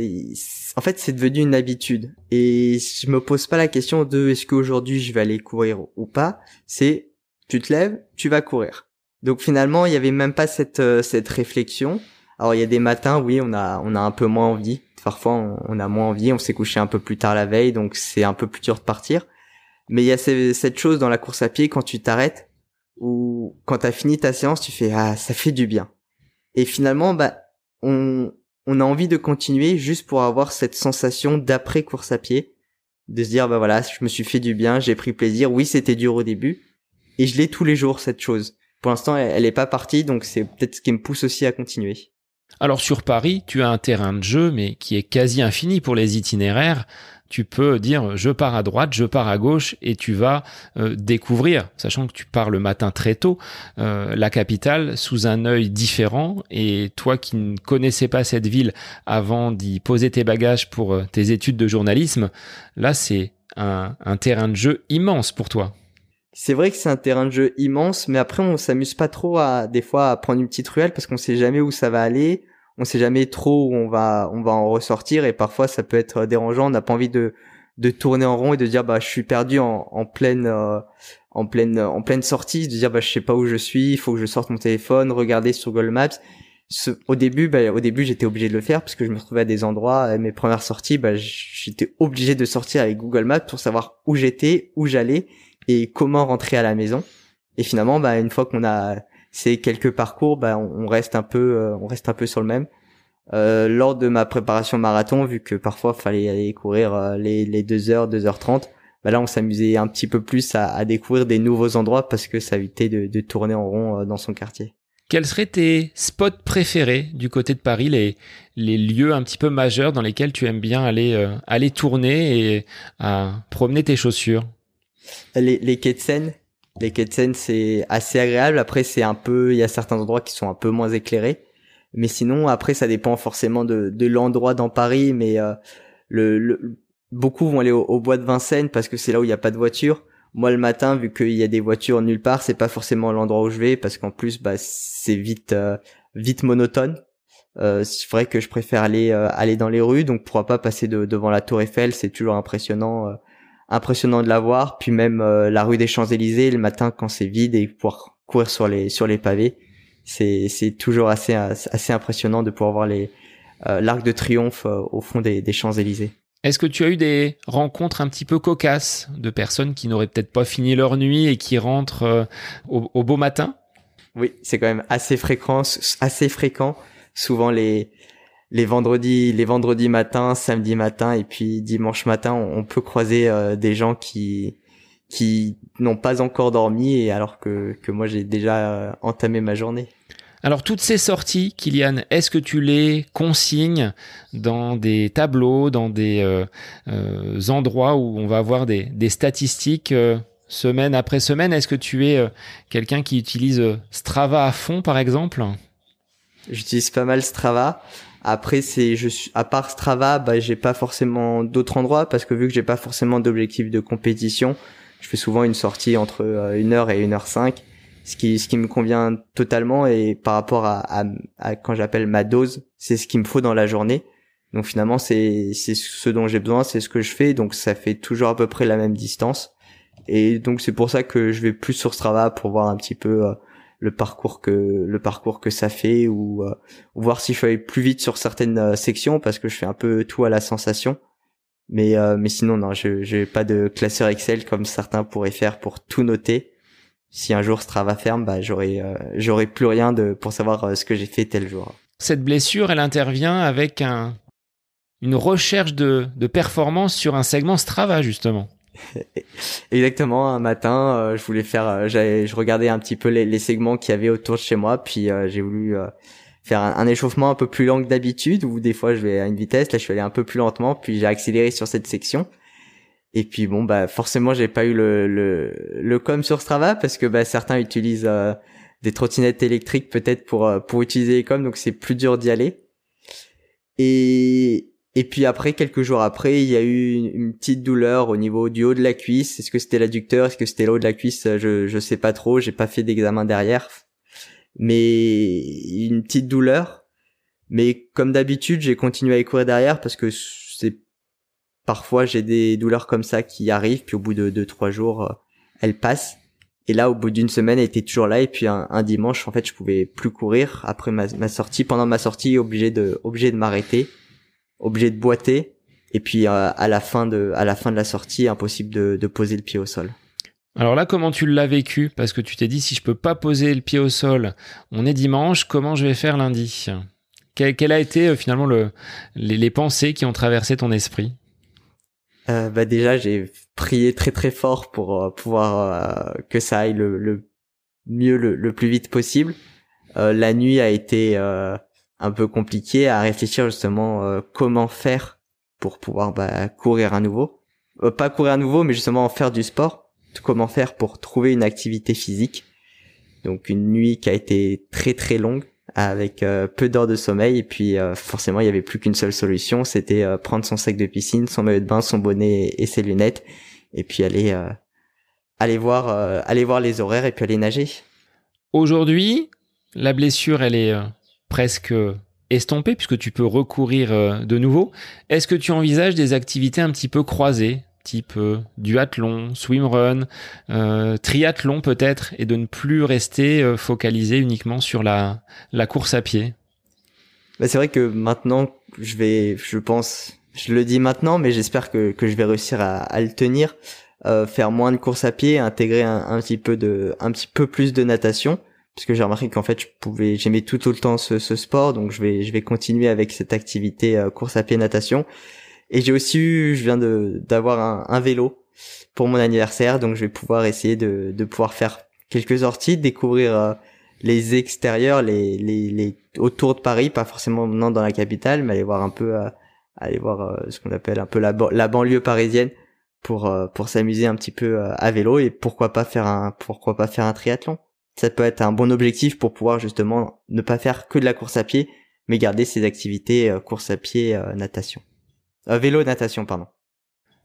en fait, c'est devenu une habitude et je me pose pas la question de est-ce qu'aujourd'hui je vais aller courir ou pas. C'est tu te lèves, tu vas courir. Donc finalement, il y avait même pas cette euh, cette réflexion. Alors il y a des matins, oui, on a on a un peu moins envie. Parfois, on a moins envie. On s'est couché un peu plus tard la veille, donc c'est un peu plus dur de partir. Mais il y a cette chose dans la course à pied quand tu t'arrêtes, où quand t'as fini ta séance, tu fais ah ça fait du bien. Et finalement, bah on on a envie de continuer juste pour avoir cette sensation d'après course à pied, de se dire bah voilà, je me suis fait du bien, j'ai pris plaisir. Oui, c'était dur au début, et je l'ai tous les jours cette chose. Pour l'instant, elle, est pas partie, donc c'est peut-être ce qui me pousse aussi à continuer. Alors sur Paris, tu as un terrain de jeu, mais qui est quasi infini pour les itinéraires tu peux dire je pars à droite, je pars à gauche et tu vas euh, découvrir, sachant que tu pars le matin très tôt, euh, la capitale sous un œil différent et toi qui ne connaissais pas cette ville avant d'y poser tes bagages pour euh, tes études de journalisme, là c'est un, terrain de jeu immense pour toi. C'est vrai que c'est un terrain de jeu immense, mais après on s'amuse pas trop à des fois à prendre une petite ruelle parce qu'on sait jamais où ça va aller on sait jamais trop où on va on va en ressortir et parfois ça peut être dérangeant. On n'a pas envie de de tourner en rond et de dire bah je suis perdu en, en pleine euh, en pleine en pleine sortie. De dire bah je sais pas où je suis il faut que je sorte mon téléphone regarder sur Google Maps. Au début bah, au début j'étais obligé de le faire parce que je me trouvais à des endroits mes premières sorties bah j'étais obligé de sortir avec Google Maps pour savoir où j'étais où j'allais et comment rentrer à la maison. Et finalement bah une fois qu'on a c'est quelques parcours, bah, on reste un peu, euh, on reste un peu sur le même. Euh, lors de ma préparation marathon, vu que parfois fallait aller courir euh, les, les 2 heures, 2 heures 30, bah là on s'amusait un petit peu plus à, à, découvrir des nouveaux endroits parce que ça évitait de, de tourner en rond euh, dans son quartier. Quels seraient tes spots préférés du côté de Paris, les, les lieux un petit peu majeurs dans lesquels tu aimes bien aller, aller tourner et à promener tes chaussures? Les, les quais de Seine, les de Seine, c'est assez agréable. Après, c'est un peu, il y a certains endroits qui sont un peu moins éclairés. Mais sinon, après, ça dépend forcément de, de l'endroit dans Paris. Mais euh, le, beaucoup vont aller au, bois de Vincennes parce que c'est là où il n'y a pas de voiture. Moi, le matin, vu qu'il y a des voitures nulle part, c'est pas forcément l'endroit où je vais parce qu'en plus, bah, c'est vite, euh, vite monotone. Euh, c'est vrai que je préfère aller aller dans les rues, donc pourra pas passer devant la Tour Eiffel, c'est toujours impressionnant impressionnant de la voir. Puis même la rue des Champs-Élysées le matin quand c'est vide et pouvoir courir sur les sur les pavés, c'est c'est toujours assez assez impressionnant de pouvoir voir les l'arc de triomphe au fond des, des Champs-Élysées. Est-ce que tu as eu des rencontres un petit peu cocasses de personnes qui n'auraient peut-être pas fini leur nuit et qui rentrent euh, au, beau matin? Oui, c'est quand même assez fréquent, assez fréquent. Souvent les les vendredis, les vendredis matin, samedi matin et puis dimanche matin, on, peut croiser euh, des gens qui qui n'ont pas encore dormi et alors que que moi j'ai déjà euh, entamé ma journée. Alors toutes ces sorties, Kylian, est-ce que tu les consignes dans des tableaux, dans des euh, euh, endroits où on va avoir des, statistiques euh, semaine après semaine? Est-ce que tu es quelqu'un qui utilise Strava à fond, par exemple? J'utilise pas mal Strava. Après, c'est je suis à part Strava, bah j'ai pas forcément d'autres endroits parce que vu que j'ai pas forcément d'objectif de compétition, je fais souvent une sortie entre 1 heure et 1 heure 5 ce qui ce qui me convient totalement et par rapport à, à, à quand j'appelle ma dose c'est ce qu'il me faut dans la journée. Donc finalement c'est c'est ce dont j'ai besoin c'est ce que je fais donc ça fait toujours à peu près la même distance. Et donc c'est pour ça que je vais plus sur Strava pour voir un petit peu euh, le parcours que le parcours que ça fait ou, euh, voir si je aller plus vite sur certaines euh, sections parce que je fais un peu tout à la sensation mais mais sinon non je j'ai pas de classeur Excel comme certains pourraient faire pour tout noter si un jour Strava ferme, bah j'aurais euh, plus rien de pour savoir euh, ce que j'ai fait tel jour. Cette blessure, elle intervient avec un une recherche de, de performance sur un segment Strava justement. Exactement. Un matin, euh, je voulais faire, j'avais, je regardais un petit peu les, les segments qu'il y avait autour de chez moi, puis j'ai voulu faire un, un, échauffement un peu plus lent que d'habitude, où des fois je vais à une vitesse, là je suis allé un peu plus lentement, puis j'ai accéléré sur cette section. Et puis bon bah forcément j'ai pas eu le, le le com sur Strava parce que bah certains utilisent euh, des trottinettes électriques peut-être pour euh, pour utiliser les com donc c'est plus dur d'y aller. Et et puis après quelques jours après il y a eu une, petite douleur au niveau du haut de la cuisse. Est-ce que c'était l'adducteur, est-ce que c'était le haut de la cuisse? Je je sais pas trop, j'ai pas fait d'examen derrière. Mais une petite douleur. Mais comme d'habitude j'ai continué à courir derrière parce que parfois j'ai des douleurs comme ça qui arrivent, puis au bout de deux trois jours, euh, elles passent. Et là, au bout d'une semaine, elle était toujours là. Et puis un, dimanche, en fait, je pouvais plus courir après ma, ma sortie. Pendant ma sortie, obligé de obligé de m'arrêter, obligé de boiter. Et puis euh, à la fin de à la fin de la sortie, impossible de, de poser le pied au sol. Alors là, comment tu l'as vécu? Parce que tu t'es dit, si je peux pas poser le pied au sol, on est dimanche, comment je vais faire lundi? Quel, a été euh, finalement le, les pensées qui ont traversé ton esprit? Euh, bah déjà j'ai prié très très fort pour euh, pouvoir euh, que ça aille le, le mieux le, le, plus vite possible. Euh, la nuit a été un peu compliquée à réfléchir justement comment faire pour pouvoir bah, courir à nouveau. pas courir à nouveau, mais justement faire du sport. Comment faire pour trouver une activité physique. Donc une nuit qui a été très très longue avec euh, peu d'heures de sommeil et puis euh, forcément il y avait plus qu'une seule solution c'était euh, prendre son sac de piscine son maillot de bain son bonnet et ses lunettes et puis aller aller voir aller voir les horaires et puis aller nager aujourd'hui la blessure elle est presque estompée puisque tu peux recourir de nouveau. Est-ce que tu envisages des activités un petit peu croisées type euh, duathlon, swimrun, euh, triathlon peut-être, et de ne plus rester euh, focalisé uniquement sur la, course à pied? Bah C'est vrai que maintenant, je vais, je pense, je le dis maintenant, mais j'espère que, que je vais réussir à, le tenir, euh, faire moins de course à pied, intégrer un, petit peu de, un petit peu plus de natation, puisque j'ai remarqué qu'en fait, je pouvais, j'aimais tout autant ce, ce sport, donc je vais, je vais continuer avec cette activité euh, course à pied natation. Et j'ai aussi eu, je viens de d'avoir un, un, vélo pour mon anniversaire, donc je vais pouvoir essayer de, de pouvoir faire quelques sorties, découvrir euh, les extérieurs, les, les, les autour de Paris, pas forcément non dans la capitale, mais aller voir un peu, euh, aller voir euh, ce qu'on appelle un peu la, la banlieue parisienne pour pour s'amuser un petit peu à vélo et pourquoi pas faire un pourquoi pas faire un triathlon. Ça peut être un bon objectif pour pouvoir justement ne pas faire que de la course à pied, mais garder ses activités course à pied, natation. Euh, vélo natation, pardon.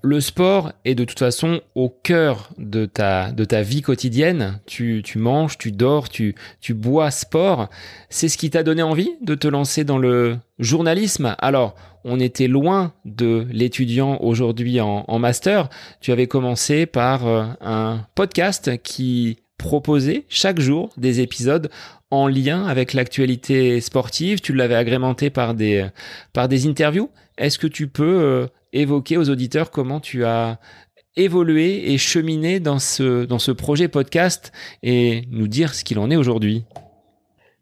le sport est de toute façon au cœur de ta, vie quotidienne. Tu, tu manges, tu dors, tu, tu bois sport. C'est ce qui t'a donné envie de te lancer dans le journalisme? Alors, on était loin de l'étudiant aujourd'hui en, en, master. Tu avais commencé par euh, un podcast qui proposait chaque jour des épisodes en lien avec l'actualité sportive. Tu l'avais agrémenté par des, par des interviews. Est-ce que tu peux euh, évoquer aux auditeurs comment tu as évolué et cheminé dans ce, dans ce projet podcast et nous dire ce qu'il en est aujourd'hui?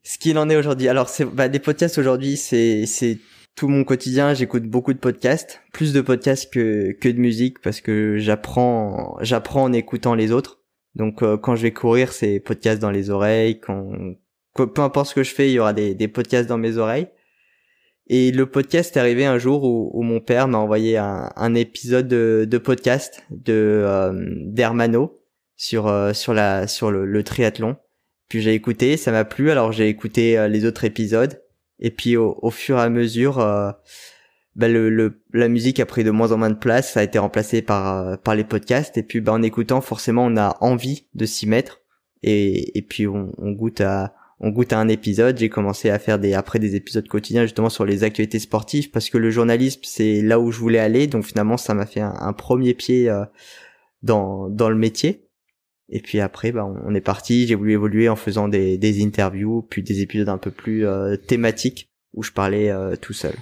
Ce qu'il en est aujourd'hui. Alors, c'est, bah, des podcasts aujourd'hui, c'est, c'est tout mon quotidien. J'écoute beaucoup de podcasts, plus de podcasts que, que de musique parce que j'apprends, j'apprends en écoutant les autres. Donc, euh, quand je vais courir, c'est podcasts dans les oreilles. Quand, peu importe ce que je fais, il y aura des, des podcasts dans mes oreilles. Et le podcast est arrivé un jour où, mon père m'a envoyé un, un, épisode de, podcast de euh, d'Hermano sur euh, sur la sur le, triathlon. Puis j'ai écouté, ça m'a plu, alors j'ai écouté euh, les autres épisodes. Et puis au, fur et à mesure, bah, le, le, la musique a pris de moins en moins de place, ça a été remplacé par par les podcasts. Et puis bah, en écoutant, forcément, on a envie de s'y mettre. Et, et puis on, on goûte à on goûte à un épisode. J'ai commencé à faire des après des épisodes quotidiens justement sur les actualités sportives parce que le journalisme c'est là où je voulais aller. Donc finalement ça m'a fait un, premier pied euh, dans dans le métier. Et puis après bah, on est parti. J'ai voulu évoluer en faisant des, des interviews puis des épisodes un peu plus euh, thématiques où je parlais euh, tout seul.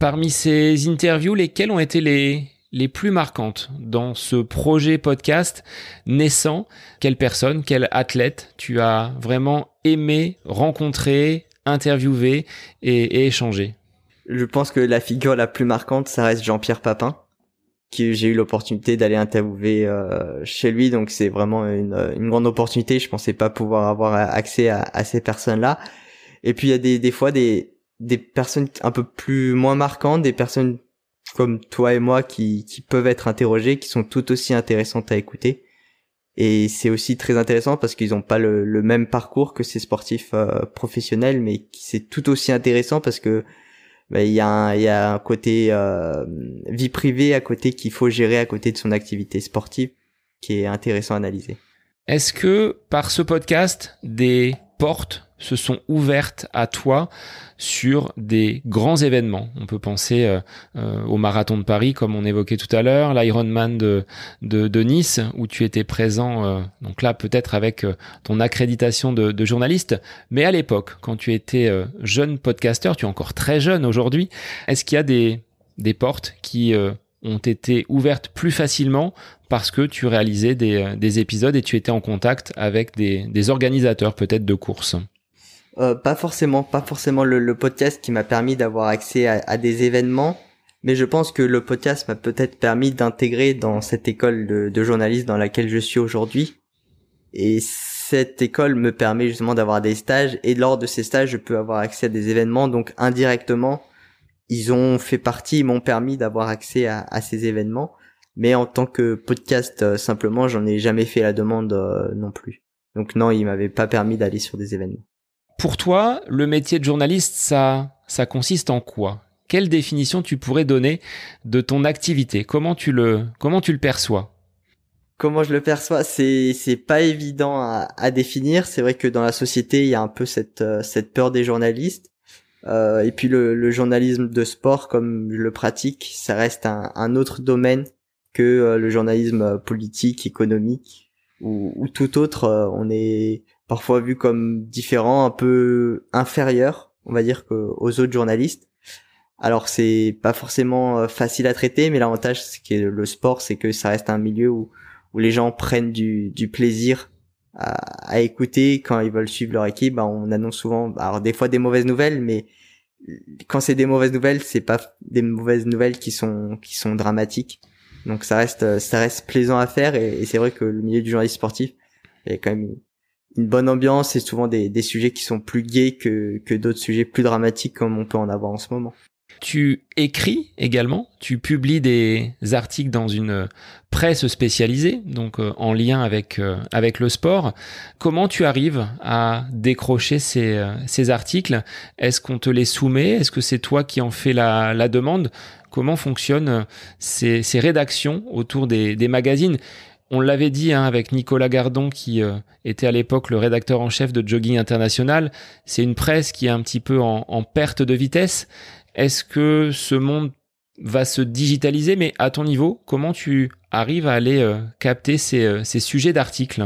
Parmi ces interviews, lesquelles ont été les les plus marquantes dans ce projet podcast naissant? Quelle personne, quel athlète tu as vraiment aimé rencontrer, interviewer et, échanger Je pense que la figure la plus marquante, ça reste Jean-Pierre Papin, que j'ai eu l'opportunité d'aller interviewer euh, chez lui, donc c'est vraiment une, grande opportunité. Je pensais pas pouvoir avoir accès à, ces personnes-là. Et puis il y a des, des fois des, des personnes un peu plus moins marquantes, des personnes comme toi et moi qui, qui peuvent être interrogés, qui sont tout aussi intéressantes à écouter. Et c'est aussi très intéressant parce qu'ils n'ont pas le, le, même parcours que ces sportifs euh, professionnels, mais c'est tout aussi intéressant parce que bah, il y, a un, y a un côté euh, vie privée à côté qu'il faut gérer à côté de son activité sportive qui est intéressant à analyser. Est-ce que par ce podcast, des portes se sont ouvertes à toi sur des grands événements. On peut penser euh, euh, au marathon de Paris, comme on évoquait tout à l'heure, l'Ironman de, de, Nice, où tu étais présent, euh, donc là peut-être avec ton accréditation de, de, journaliste, mais à l'époque, quand tu étais jeune podcasteur, tu es encore très jeune aujourd'hui, est-ce qu'il y a des, des portes qui ont été ouvertes plus facilement parce que tu réalisais des, des épisodes et tu étais en contact avec des, des organisateurs peut-être de courses? Euh, Pas forcément, pas forcément le, le podcast qui m'a permis d'avoir accès à, à, des événements, mais je pense que le podcast m'a peut-être permis d'intégrer dans cette école de, de dans laquelle je suis aujourd'hui. Et cette école me permet justement d'avoir des stages et lors de ces stages, je peux avoir accès à des événements. Donc indirectement, ils ont fait partie, ils m'ont permis d'avoir accès à, à, ces événements. Mais en tant que podcast, euh, simplement, j'en ai jamais fait la demande euh, non plus. Donc non, ils m'avaient pas permis d'aller sur des événements. Pour toi, le métier de journaliste, ça, ça consiste en quoi? Quelle définition tu pourrais donner de ton activité? Comment tu le, comment tu le perçois? Comment je le perçois, c'est c'est pas évident à, définir. C'est vrai que dans la société, il y a un peu cette euh, cette peur des journalistes. Euh, et puis le, le, journalisme de sport, comme je le pratique, ça reste un, autre domaine que euh, le journalisme politique, économique ou, ou tout autre. On est parfois vu comme différent, un peu inférieur, on va dire, aux autres journalistes. Alors c'est pas forcément euh, facile à traiter, mais l'avantage c'est le sport, c'est que ça reste un milieu où, où les gens prennent du, du plaisir à, à, écouter quand ils veulent suivre leur équipe. Ben, on annonce souvent, alors des fois des mauvaises nouvelles, mais quand c'est des mauvaises nouvelles, c'est pas des mauvaises nouvelles qui sont qui sont dramatiques. Donc ça reste ça reste plaisant à faire et, et c'est vrai que le milieu du journalisme sportif, il y a quand même une bonne ambiance et souvent des, des sujets qui sont plus gays que, que d'autres sujets plus dramatiques comme on peut en avoir en ce moment. Tu écris également, tu publies des articles dans une presse spécialisée, donc euh, en lien avec euh, avec le sport. Comment tu arrives à décrocher ces, euh, ces articles? Est-ce qu'on te les soumet? Est-ce que c'est toi qui en fais la, la demande? Comment fonctionnent ces, rédactions autour des, magazines? On l'avait dit hein, avec Nicolas Gardon, qui était à l'époque le rédacteur en chef de Jogging International. C'est une presse qui est un petit peu en perte de vitesse. Est-ce que ce monde va se digitaliser, mais à ton niveau, comment tu arrives à aller euh, capter ces, euh, ces sujets d'articles?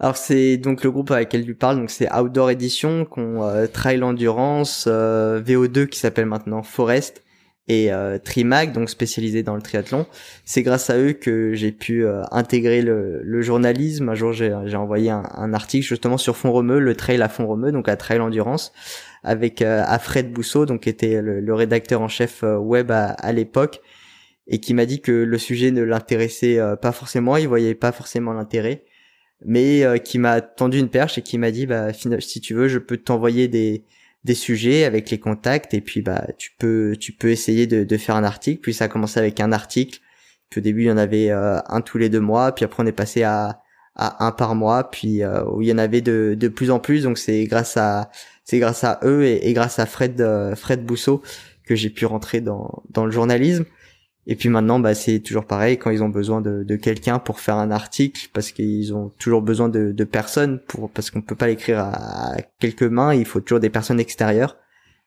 Alors c'est donc le groupe avec lequel tu parles, donc c'est Outdoor Edition, qu'on euh, Trail Endurance, euh, VO2 qui s'appelle maintenant Forest et Trimag, donc spécialisé dans le triathlon. C'est grâce à eux que j'ai pu intégrer le, le, journalisme. Un jour j'ai envoyé un, un, article justement sur Fond Romeu, le trail à Fond Romeu, donc à Trail Endurance avec euh, Alfred Bousseau, donc qui était le, rédacteur en chef euh, web à, l'époque, et qui m'a dit que le sujet ne l'intéressait euh, pas forcément, il voyait pas forcément l'intérêt, mais qui m'a tendu une perche et qui m'a dit bah si tu veux, je peux t'envoyer des des sujets avec les contacts et puis bah tu peux tu peux essayer de, faire un article. Puis ça a commencé avec un article. Puis au début il y en avait un tous les deux mois, puis après on est passé à un par mois, puis où il y en avait de de plus en plus. Donc c'est grâce à c'est grâce à eux et, grâce à Fred euh, Fred Bousseau que j'ai pu rentrer dans dans le journalisme. Et puis maintenant, bah, c'est toujours pareil quand ils ont besoin de, quelqu'un pour faire un article, parce qu'ils ont toujours besoin de, personnes pour, parce qu'on peut pas l'écrire à, quelques mains, il faut toujours des personnes extérieures.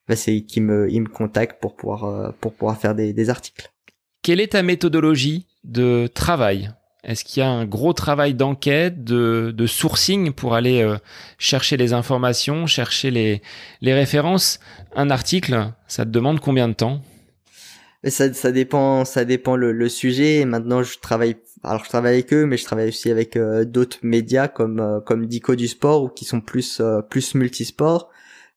Bah, c'est qui me, ils me contactent pour pouvoir, euh, pour pouvoir faire des, articles. Quelle est ta méthodologie de travail? Est-ce qu'il y a un gros travail d'enquête, de, de, sourcing pour aller euh, chercher les informations, chercher les, les références? Un article, ça te demande combien de temps? Ça, ça dépend, ça dépend le, le, sujet. Maintenant, je travaille, alors je travaille avec eux, mais je travaille aussi avec euh, d'autres médias comme euh, comme Dico du sport ou qui sont plus plus multisport.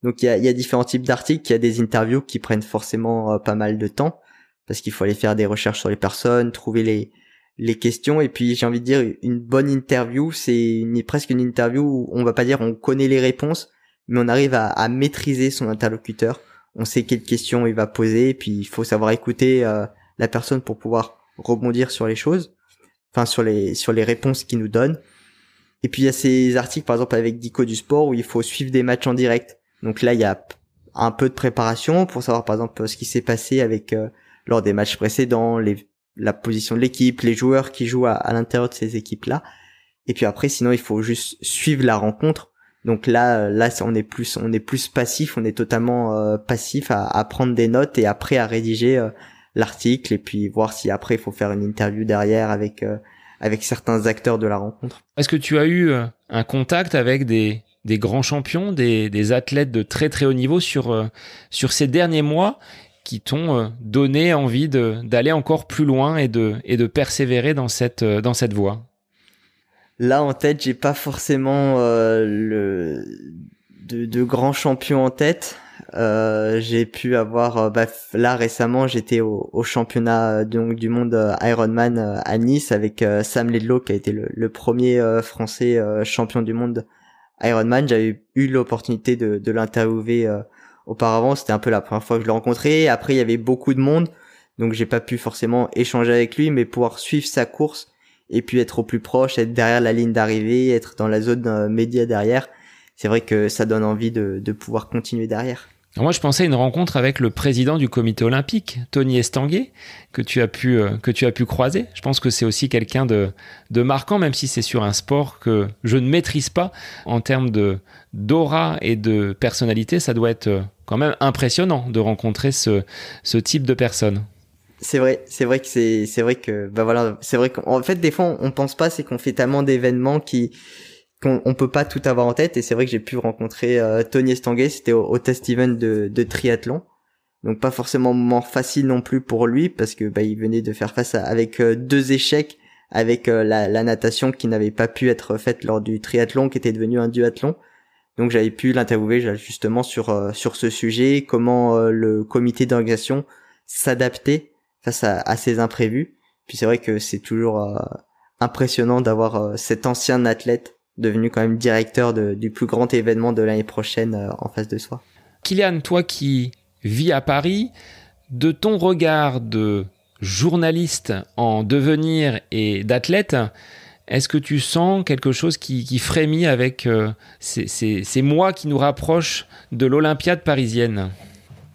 Donc il y a, y a différents types d'articles. Il y a des interviews qui prennent forcément pas mal de temps parce qu'il faut aller faire des recherches sur les personnes, trouver les les questions et puis j'ai envie de dire une bonne interview c'est presque une interview où on va pas dire on connaît les réponses mais on arrive à, maîtriser son interlocuteur on sait quelles questions il va poser et puis il faut savoir écouter euh, la personne pour pouvoir rebondir sur les choses enfin sur les sur les réponses qu'il nous donne et puis il y a ces articles par exemple avec Dico du sport où il faut suivre des matchs en direct donc là il y a un peu de préparation pour savoir par exemple ce qui s'est passé avec euh, lors des matchs précédents les la position de l'équipe, les joueurs qui jouent à, l'intérieur de ces équipes-là. Et puis après, sinon, il faut juste suivre la rencontre. Donc là, là, on est plus, on est plus passif, on est totalement euh, passif à, à, prendre des notes et après à rédiger euh, l'article et puis voir si après il faut faire une interview derrière avec euh, avec certains acteurs de la rencontre. Est-ce que tu as eu un contact avec des des grands champions, des, des athlètes de très très haut niveau sur sur ces derniers mois qui t'ont euh, donné envie d'aller encore plus loin et de, et de persévérer dans cette, euh, dans cette voie? Là en tête, j'ai pas forcément euh, le de, de, grands champions en tête. Euh, j'ai pu avoir bah, là récemment, j'étais au, au, championnat donc du monde Ironman à Nice avec Sam Ledlow qui a été le, le premier français champion du monde Ironman. J'avais eu l'opportunité de, de l'interviewer Auparavant, c'était un peu la première fois que je le rencontrais. Après, il y avait beaucoup de monde, donc j'ai pas pu forcément échanger avec lui, mais pouvoir suivre sa course et puis être au plus proche, être derrière la ligne d'arrivée, être dans la zone euh, média derrière, c'est vrai que ça donne envie de, pouvoir continuer derrière. Moi, je pensais à une rencontre avec le président du comité olympique, Tony Estanguet, que tu as pu euh, que tu as pu croiser. Je pense que c'est aussi quelqu'un de de marquant, même si c'est sur un sport que je ne maîtrise pas en termes de d'aura et de personnalité. Ça doit être euh, quand même impressionnant de rencontrer ce ce type de personne. C'est vrai, c'est vrai que c'est c'est vrai que bah voilà, c'est vrai qu'en fait des fois on, pense pas, c'est qu'on fait tellement d'événements qui on, peut pas tout avoir en tête et c'est vrai que j'ai pu rencontrer euh, Tony Estanguet, c'était au, test event de, de, triathlon. Donc pas forcément moment facile non plus pour lui parce que bah, il venait de faire face avec euh, deux échecs avec euh, la, la, natation qui n'avait pas pu être faite lors du triathlon qui était devenu un duathlon. Donc j'avais pu l'interviewer justement sur sur ce sujet, comment le comité d'organisation s'adaptait face à, à, ces imprévus. Puis c'est vrai que c'est toujours impressionnant d'avoir cet ancien athlète devenu quand même directeur du plus grand événement de l'année prochaine euh, en face de soi. Kylian, toi qui vis à Paris, de ton regard de journaliste en devenir et d'athlète, est-ce que tu sens quelque chose qui, frémit avec euh, ces, mois qui nous rapprochent de l'Olympiade parisienne?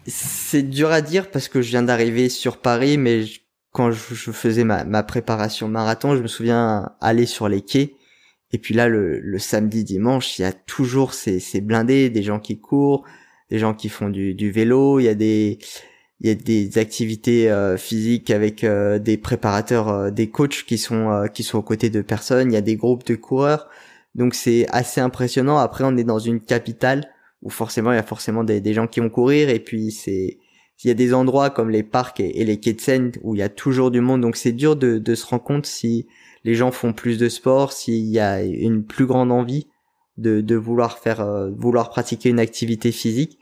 C'est dur à dire parce que je viens d'arriver sur Paris, mais quand je, faisais ma, ma, préparation marathon, je me souviens aller sur les quais. Et puis là, le, le samedi, dimanche, il y a toujours ces, ces blindés, des gens qui courent, des gens qui font du, du vélo, il y a des il y a des activités euh, physiques avec euh, des préparateurs, euh, des coachs qui sont qui sont aux côtés de personnes. Il y a des groupes de coureurs, donc c'est assez impressionnant. Après, on est dans une capitale où forcément il y a forcément des, gens qui vont courir et puis c'est il y a des endroits comme les parcs et, les quais de Seine où il y a toujours du monde, donc c'est dur de, se rendre compte si les gens font plus de sport, s'il y a une plus grande envie de, vouloir faire, vouloir pratiquer une activité physique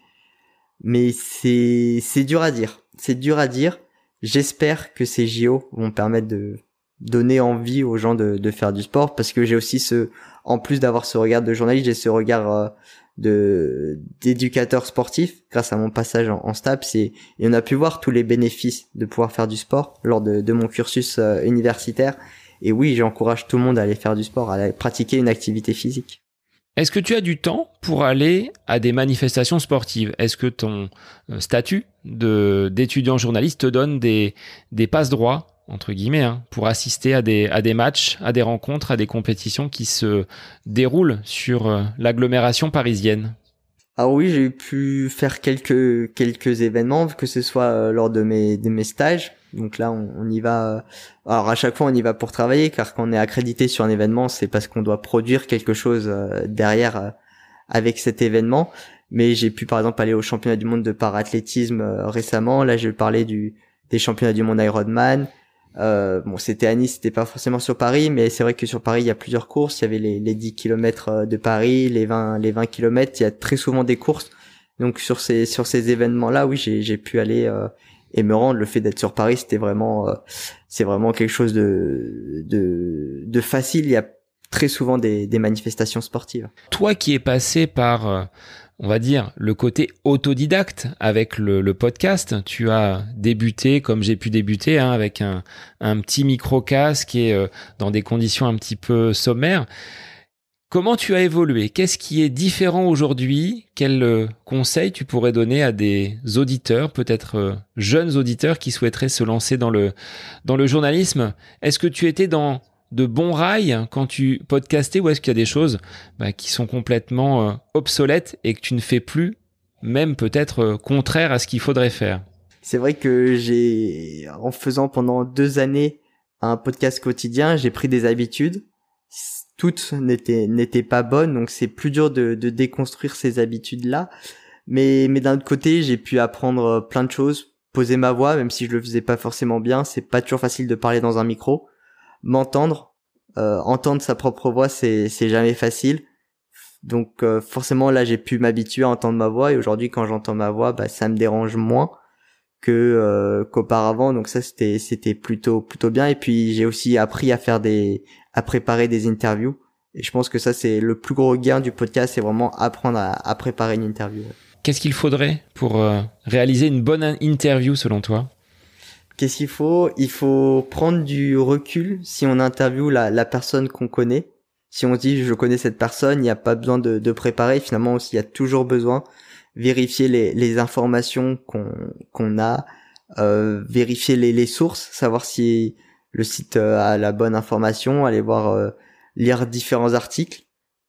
mais c'est c'est dur à dire. C'est dur à dire. J'espère que ces JO vont permettre de donner envie aux gens de, de faire du sport parce que j'ai aussi ce en plus d'avoir ce regard de journaliste j'ai ce regard euh, de d'éducateur sportif grâce à mon passage en, en STAPS et, on a pu voir tous les bénéfices de pouvoir faire du sport lors de, mon cursus euh, universitaire. Et oui j'encourage tout le monde à aller faire du sport à aller pratiquer une activité physique. Est-ce que tu as du temps pour aller à des manifestations sportives? Est-ce que ton euh, statut d'étudiant journaliste te donne des des passe droits entre guillemets hein, pour assister à des à des matchs, à des rencontres, à des compétitions qui se déroulent sur euh, l'agglomération parisienne ah oui, j'ai pu faire quelques quelques événements, que ce soit euh, lors de mes de mes stages. Donc là, on, y va. Euh, alors à chaque fois, on y va pour travailler, car quand on est accrédité sur un événement, c'est parce qu'on doit produire quelque chose derrière avec cet événement. Mais j'ai pu par exemple aller au championnat du monde de parathlétisme récemment. Là, je parlais du des championnats du monde Ironman. Euh, bon, c'était à Nice, c'était pas forcément sur Paris, mais c'est vrai que sur Paris, il y a plusieurs courses. Il y avait les, les 10 km euh, de Paris, les 20, les 20 km. Il y a très souvent des courses. Donc sur ces, sur ces événements-là, oui, j'ai, j'ai pu aller euh, et me rendre. Le fait d'être sur Paris, c'était vraiment, euh, c'est vraiment quelque chose de, de, de facile. Il y a très souvent des, des manifestations sportives. Toi qui es passé par on va dire, le côté autodidacte avec le, podcast. Tu as débuté comme j'ai pu débuter, hein, avec un, petit micro-casque et euh, dans des conditions un petit peu sommaires. Comment tu as évolué? Qu'est-ce qui est différent aujourd'hui? Quel euh, conseil tu pourrais donner à des auditeurs, peut-être euh, jeunes auditeurs qui souhaiteraient se lancer dans le journalisme? Est-ce que tu étais dans de bons rails quand tu podcastais ou est-ce qu'il y a des choses bah, qui sont complètement euh, obsolètes et que tu ne fais plus, même peut-être euh, contraire à ce qu'il faudrait faire? C'est vrai que j'ai, en faisant pendant deux années un podcast quotidien, j'ai pris des habitudes. Toutes n'étaient n'étaient pas bonnes, donc c'est plus dur de, de déconstruire ces habitudes-là. Mais mais d'un autre côté, j'ai pu apprendre euh, plein de choses, poser ma voix, même si je le faisais pas forcément bien. C'est pas toujours facile de parler dans un micro m'entendre, euh, entendre sa propre voix, c'est c'est jamais facile. Donc euh, forcément là j'ai pu m'habituer à entendre ma voix et aujourd'hui quand j'entends ma voix, bah ça me dérange moins que euh, qu'auparavant. Donc ça c'était c'était plutôt plutôt bien et puis j'ai aussi appris à faire des à préparer des interviews et je pense que ça c'est le plus gros gain du podcast, c'est vraiment apprendre à, à préparer une interview. Qu'est-ce qu'il faudrait pour réaliser une bonne interview selon toi? Qu'est-ce qu'il faut? Il faut prendre du recul si on interviewe la, la personne qu'on connaît. Si on dit je connais cette personne, il n'y a pas besoin de, de préparer. Finalement, aussi, il y a toujours besoin vérifier les, les informations qu'on qu'on a, euh, vérifier les, les sources, savoir si le site euh, a la bonne information, aller voir euh, lire différents articles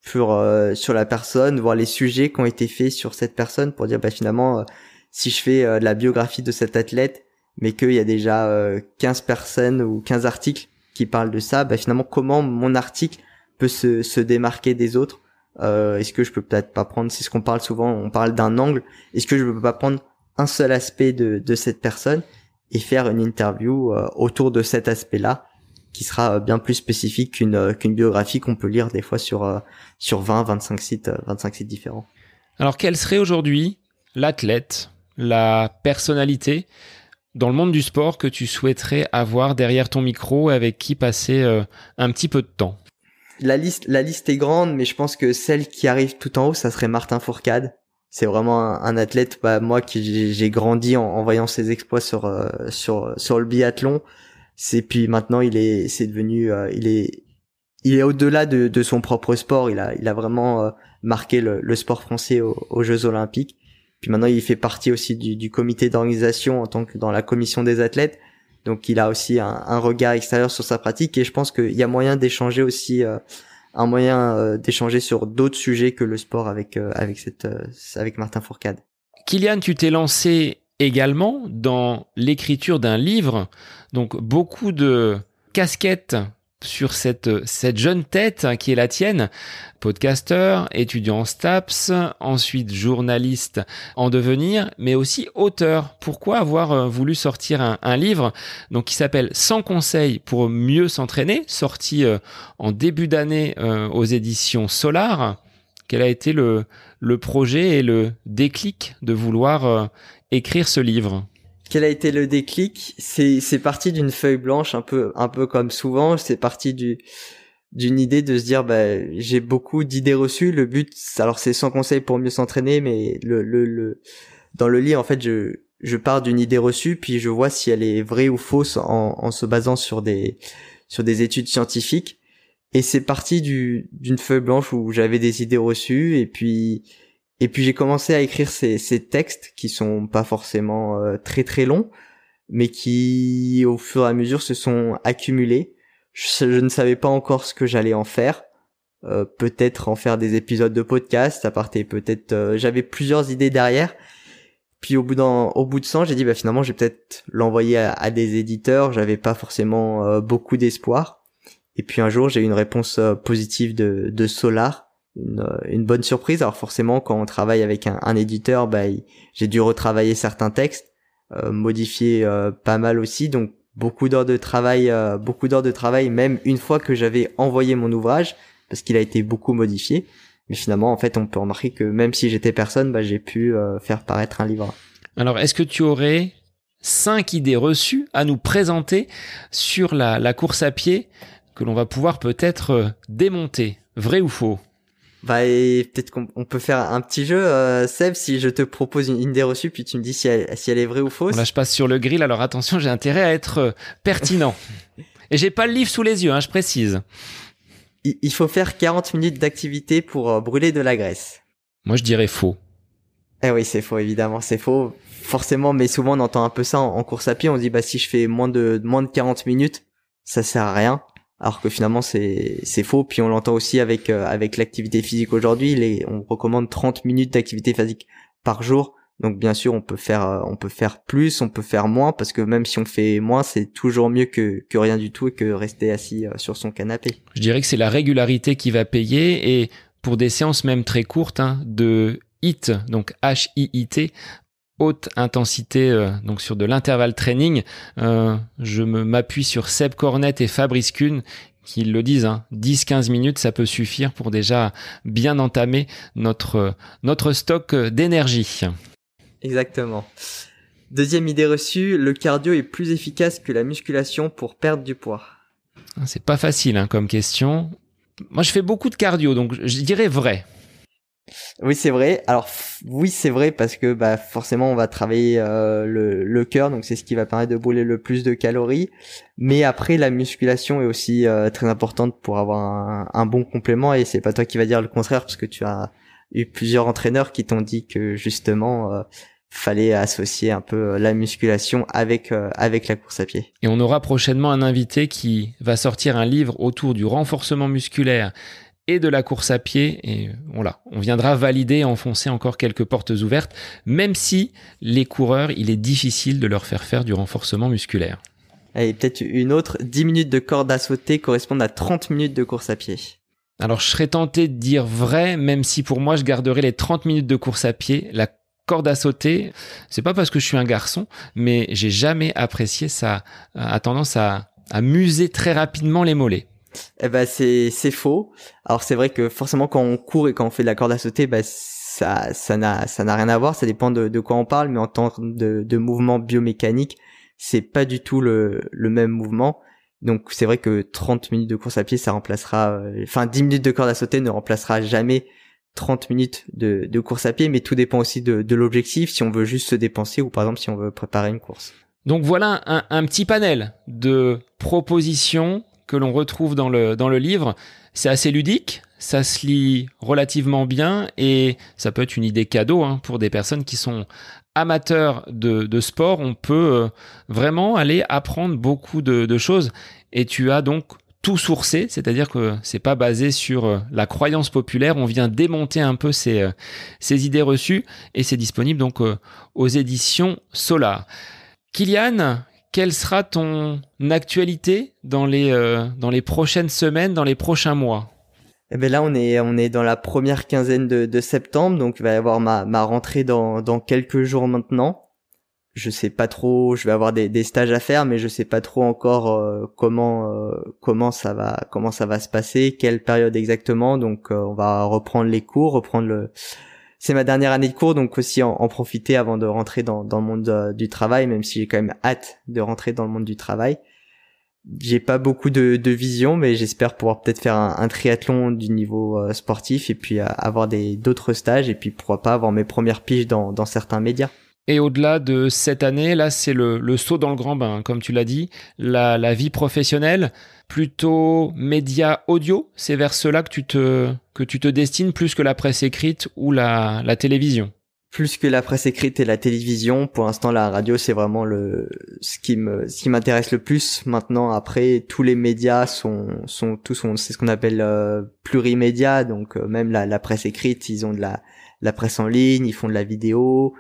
sur euh, sur la personne, voir les sujets qui ont été faits sur cette personne pour dire bah finalement si je fais la biographie de cet athlète mais qu'il y a déjà 15 euh, personnes ou 15 articles qui parlent de ça, bah finalement comment mon article peut se, se démarquer des autres? Euh, Est-ce que je peux peut-être pas prendre, c'est ce qu'on parle souvent, on parle d'un angle, est-ce que je peux pas prendre un seul aspect de, de cette personne et faire une interview euh, autour de cet aspect-là qui sera bien plus spécifique qu'une qu'une biographie qu'on peut lire des fois sur sur 20 25 sites 25 sites différents? Alors quel serait aujourd'hui l'athlète, la personnalité dans le monde du sport que tu souhaiterais avoir derrière ton micro avec qui passer euh, un petit peu de temps? La liste, la liste est grande, mais je pense que celle qui arrive tout en haut, ça serait Martin Fourcade. C'est vraiment un, athlète, bah, moi qui j'ai grandi en, voyant ses exploits sur euh, sur sur le biathlon. C'est puis maintenant il est c'est devenu euh, il est il est au-delà de, de, son propre sport. Il a il a vraiment marqué le, le sport français aux, aux Jeux Olympiques Puis maintenant, il fait partie aussi du, du comité d'organisation en tant que dans la commission des athlètes. Donc, il a aussi un, un regard extérieur sur sa pratique et je pense qu'il y a moyen d'échanger aussi, euh, un moyen euh, d'échanger sur d'autres sujets que le sport avec euh, avec cette avec Martin Fourcade. Kylian, tu t'es lancé également dans l'écriture d'un livre, donc beaucoup de casquettes sur cette, cette jeune tête qui est la tienne, podcasteur, étudiant en STAPS, ensuite journaliste en devenir, mais aussi auteur. Pourquoi avoir euh, voulu sortir un, livre donc qui s'appelle Sans conseils pour mieux s'entraîner, sorti euh, en début d'année euh, aux éditions Solar. Quel a été le, le projet et le déclic de vouloir écrire ce livre? Quel a été le déclic? C'est c'est parti d'une feuille blanche, un peu un peu comme souvent. C'est parti du d'une idée de se dire bah j'ai beaucoup d'idées reçues. Le but, alors c'est sans conseil pour mieux s'entraîner, mais le le le dans le livre en fait je je pars d'une idée reçue puis je vois si elle est vraie ou fausse en, en se basant sur des sur des études scientifiques. Et c'est parti du d'une feuille blanche où j'avais des idées reçues et puis et puis j'ai commencé à écrire ces, ces, textes qui sont pas forcément euh, très très longs, mais qui au fur et à mesure se sont accumulés. Je, ne savais pas encore ce que j'allais en faire. Euh, peut-être en faire des épisodes de podcast, à partir peut-être euh, j'avais plusieurs idées derrière. Puis au bout d'un au bout de 100, j'ai dit bah finalement je vais peut-être l'envoyer à, à, des éditeurs, j'avais pas forcément euh, beaucoup d'espoir. Et puis un jour, j'ai eu une réponse positive de, de Solar une, une, bonne surprise. Alors forcément, quand on travaille avec un, un éditeur, bah, j'ai dû retravailler certains textes, euh, modifier euh, pas mal aussi. Donc beaucoup d'heures de travail, euh, beaucoup d'heures de travail, même une fois que j'avais envoyé mon ouvrage, parce qu'il a été beaucoup modifié. Mais finalement, en fait, on peut remarquer que même si j'étais personne, bah, j'ai pu faire paraître un livre. Alors, est-ce que tu aurais cinq idées reçues à nous présenter sur la, la course à pied que l'on va pouvoir peut-être démonter, vrai ou faux? Bah peut-être qu'on peut faire un petit jeu, euh, Seb, si je te propose une idée reçue, puis tu me dis si elle, si elle est vraie ou fausse. Là, je passe sur le grill, alors attention, j'ai intérêt à être euh, pertinent. (laughs) Et j'ai pas le livre sous les yeux, hein, je précise. Il, faut faire 40 minutes d'activité pour euh, brûler de la graisse. Moi, je dirais faux. Eh oui, c'est faux, évidemment, c'est faux. Forcément, mais souvent on entend un peu ça en, course à pied. On dit bah si je fais moins de moins de 40 minutes, ça sert à rien alors que finalement c'est c'est faux. Puis on l'entend aussi avec euh, avec l'activité physique aujourd'hui. On recommande 30 minutes d'activité physique par jour. Donc bien sûr on peut faire euh, on peut faire plus on peut faire moins parce que même si on fait moins c'est toujours mieux que que rien du tout et que rester assis euh, sur son canapé. Je dirais que c'est la régularité qui va payer et pour des séances même très courtes hein, de HIT donc H I I T haute intensité, euh, donc sur de l'intervalle training. Euh, je m'appuie sur Seb Cornet et Fabrice Kuhn qui le disent, hein, 10-15 minutes, ça peut suffire pour déjà bien entamer notre, notre stock d'énergie. Exactement. Deuxième idée reçue, le cardio est plus efficace que la musculation pour perdre du poids. Ah, c'est pas facile hein, comme question. Moi, je fais beaucoup de cardio, donc je dirais vrai. Oui, c'est vrai. Alors oui, c'est vrai parce que bah forcément on va travailler euh, le, cœur, donc c'est ce qui va permettre de brûler le plus de calories. Mais après, la musculation est aussi euh, très importante pour avoir un, bon complément et c'est pas toi qui va dire le contraire parce que tu as eu plusieurs entraîneurs qui t'ont dit que justement euh, fallait associer un peu la musculation avec avec la course à pied. Et on aura prochainement un invité qui va sortir un livre autour du renforcement musculaire et de la course à pied. Et voilà, on viendra valider, enfoncer encore quelques portes ouvertes, même si les coureurs, il est difficile de leur faire faire du renforcement musculaire. Et peut-être une autre, 10 minutes de corde à sauter correspondent à 30 minutes de course à pied. Alors je serais tenté de dire vrai, même si pour moi je garderai les 30 minutes de course à pied. La corde à sauter, c'est pas parce que je suis un garçon, mais j'ai jamais apprécié ça, a tendance à, à muser très rapidement les mollets. Eh ben c'est c'est faux. Alors c'est vrai que forcément quand on court et quand on fait de la corde à sauter, bah ça ça n'a ça n'a rien à voir. Ça dépend de, de quoi on parle, mais en tant de, de mouvement biomécanique, c'est pas du tout le le même mouvement. Donc c'est vrai que 30 minutes de course à pied, ça remplacera, euh, enfin 10 minutes de corde à sauter ne remplacera jamais 30 minutes de, de course à pied, mais tout dépend aussi de, de l'objectif, si on veut juste se dépenser ou par exemple si on veut préparer une course. Donc voilà un, un petit panel de propositions que l'on retrouve dans le, dans le livre. C'est assez ludique, ça se lit relativement bien et ça peut être une idée cadeau hein, pour des personnes qui sont amateurs de, sport. On peut euh, vraiment aller apprendre beaucoup de, choses et tu as donc tout sourcé, c'est-à-dire que c'est pas basé sur euh, la croyance populaire. On vient démonter un peu ces, euh, ces idées reçues et c'est disponible donc aux éditions Solar. Kylian, quelle sera ton actualité dans les, dans les prochaines semaines, dans les prochains mois? Eh ben là, on est on est dans la première quinzaine de, de septembre, donc il va y avoir ma, ma rentrée dans, dans quelques jours maintenant. Je sais pas trop, je vais avoir des, des stages à faire, mais je sais pas trop encore euh, comment euh, comment ça va comment ça va se passer, quelle période exactement. Donc euh, on va reprendre les cours, reprendre le. C'est ma dernière année de cours, donc aussi en, profiter avant de rentrer dans, le monde du travail, même si j'ai quand même hâte de rentrer dans le monde du travail j'ai pas beaucoup de, vision, mais j'espère pouvoir peut-être faire un, triathlon du niveau euh, sportif et puis euh, avoir des d'autres stages et puis pourquoi pas avoir mes premières piges dans certains médias. Et au-delà de cette année, là, c'est le, le, saut dans le grand bain, comme tu l'as dit, la, la vie professionnelle, plutôt média audio, c'est vers cela que tu te que tu te destines plus que la presse écrite ou la, la télévision. Plus que la presse écrite et la télévision, pour l'instant la radio c'est vraiment le ce qui me ce qui m'intéresse le plus. Maintenant après tous les médias sont sont tous sont c'est ce qu'on appelle euh, plurimédia donc euh, même la, la presse écrite ils ont de la la presse en ligne, ils font de la vidéo,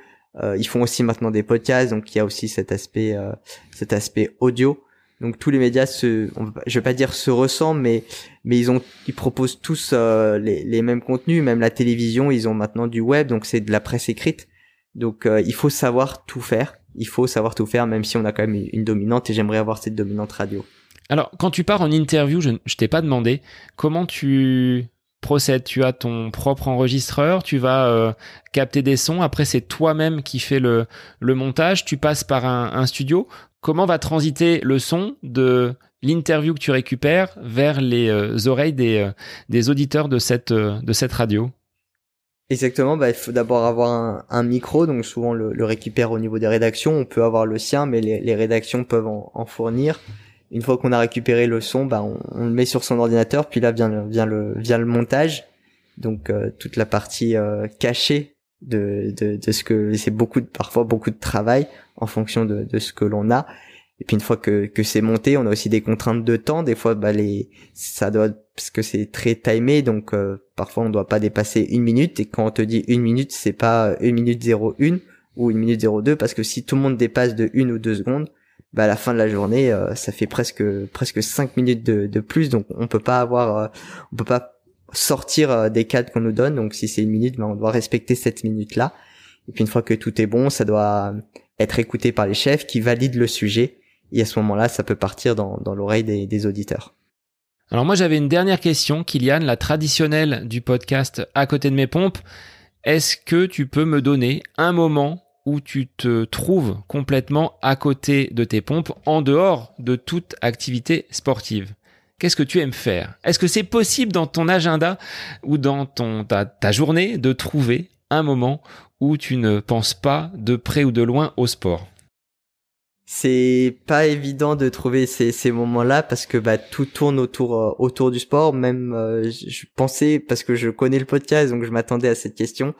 ils font aussi maintenant des podcasts donc il y a aussi cet aspect euh, cet aspect audio. Donc tous les médias se, je vais pas dire se ressemblent, mais mais ils ont, ils proposent tous euh, les, les, mêmes contenus. Même la télévision, ils ont maintenant du web, donc c'est de la presse écrite. Donc euh, il faut savoir tout faire. Il faut savoir tout faire, même si on a quand même une dominante. Et j'aimerais avoir cette dominante radio. Alors quand tu pars en interview, je, je t'ai pas demandé comment tu procèdes. Tu as ton propre enregistreur, tu vas euh, capter des sons. Après c'est toi-même qui fais le montage. Tu passes par un, studio comment va transiter le son de l'interview que tu récupères vers les euh, oreilles des, euh, des auditeurs de cette, radio? Exactement, bah, il faut d'abord avoir un, micro, donc souvent le, le, récupère au niveau des rédactions, on peut avoir le sien, mais les rédactions peuvent en, fournir. Une fois qu'on a récupéré le son, bah, on, on, le met sur son ordinateur, puis là vient, vient, le, vient le montage, donc toute la partie cachée de, de, de ce que c'est beaucoup de, parfois beaucoup de travail en fonction de, de ce que l'on a. Et puis une fois que, que c'est monté on a aussi des contraintes de temps. Des fois bah les ça doit parce que c'est très timé donc euh, parfois on doit pas dépasser une minute. Et quand on te dit une minute c'est pas une minute 01 ou une minute 02 parce que si tout le monde dépasse de une ou deux secondes bah à la fin de la journée euh, ça fait presque presque cinq minutes de, de plus donc on peut pas avoir euh, on peut pas sortir euh, des cadres qu'on nous donne. Donc si c'est une minute, ben, on doit respecter cette minute-là. Et puis une fois que tout est bon, ça doit être écouté par les chefs qui valident le sujet. Et à ce moment-là, ça peut partir dans, dans l'oreille des, des auditeurs. Alors moi j'avais une dernière question, Kylian, la traditionnelle du podcast à côté de mes pompes. Est-ce que tu peux me donner un moment où tu te trouves complètement à côté de tes pompes en dehors de toute activité sportive Qu'est-ce que tu aimes faire? Est-ce que c'est possible dans ton agenda ou dans ton, ta, journée de trouver un moment où tu ne penses pas de près ou de loin au sport? C'est pas évident de trouver ces, moments-là parce que bah tout tourne autour euh, du sport. Même euh, je pensais parce que je connais le podcast donc je m'attendais à cette question.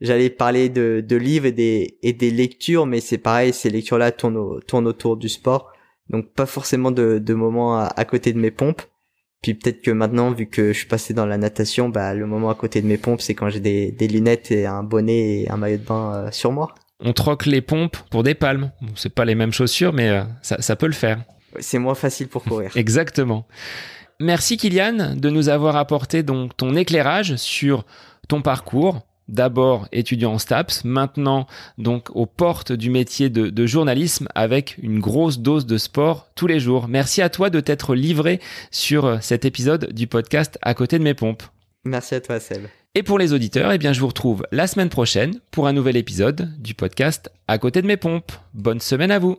J'allais parler de, de livres et des et des lectures, mais c'est pareil, ces lectures-là tournent, tournent autour du sport donc pas forcément de, de moments à, côté de mes pompes. Puis peut-être que maintenant, vu que je suis passé dans la natation, bah le moment à côté de mes pompes, c'est quand j'ai des, des lunettes et un bonnet et un maillot de bain euh, sur moi. On troque les pompes pour des palmes. c'est pas les mêmes chaussures, mais euh, ça, ça peut le faire. C'est moins facile pour courir. (laughs) Exactement. Merci Kylian de nous avoir apporté donc ton éclairage sur ton parcours, d'abord étudiant en STAPS, maintenant donc aux portes du métier de, journalisme avec une grosse dose de sport tous les jours. Merci à toi de t'être livré sur euh, cet épisode du podcast à côté de mes pompes. Merci à toi Seb. Et pour les auditeurs, eh bien je vous retrouve la semaine prochaine pour un nouvel épisode du podcast à côté de mes pompes. Bonne semaine à vous.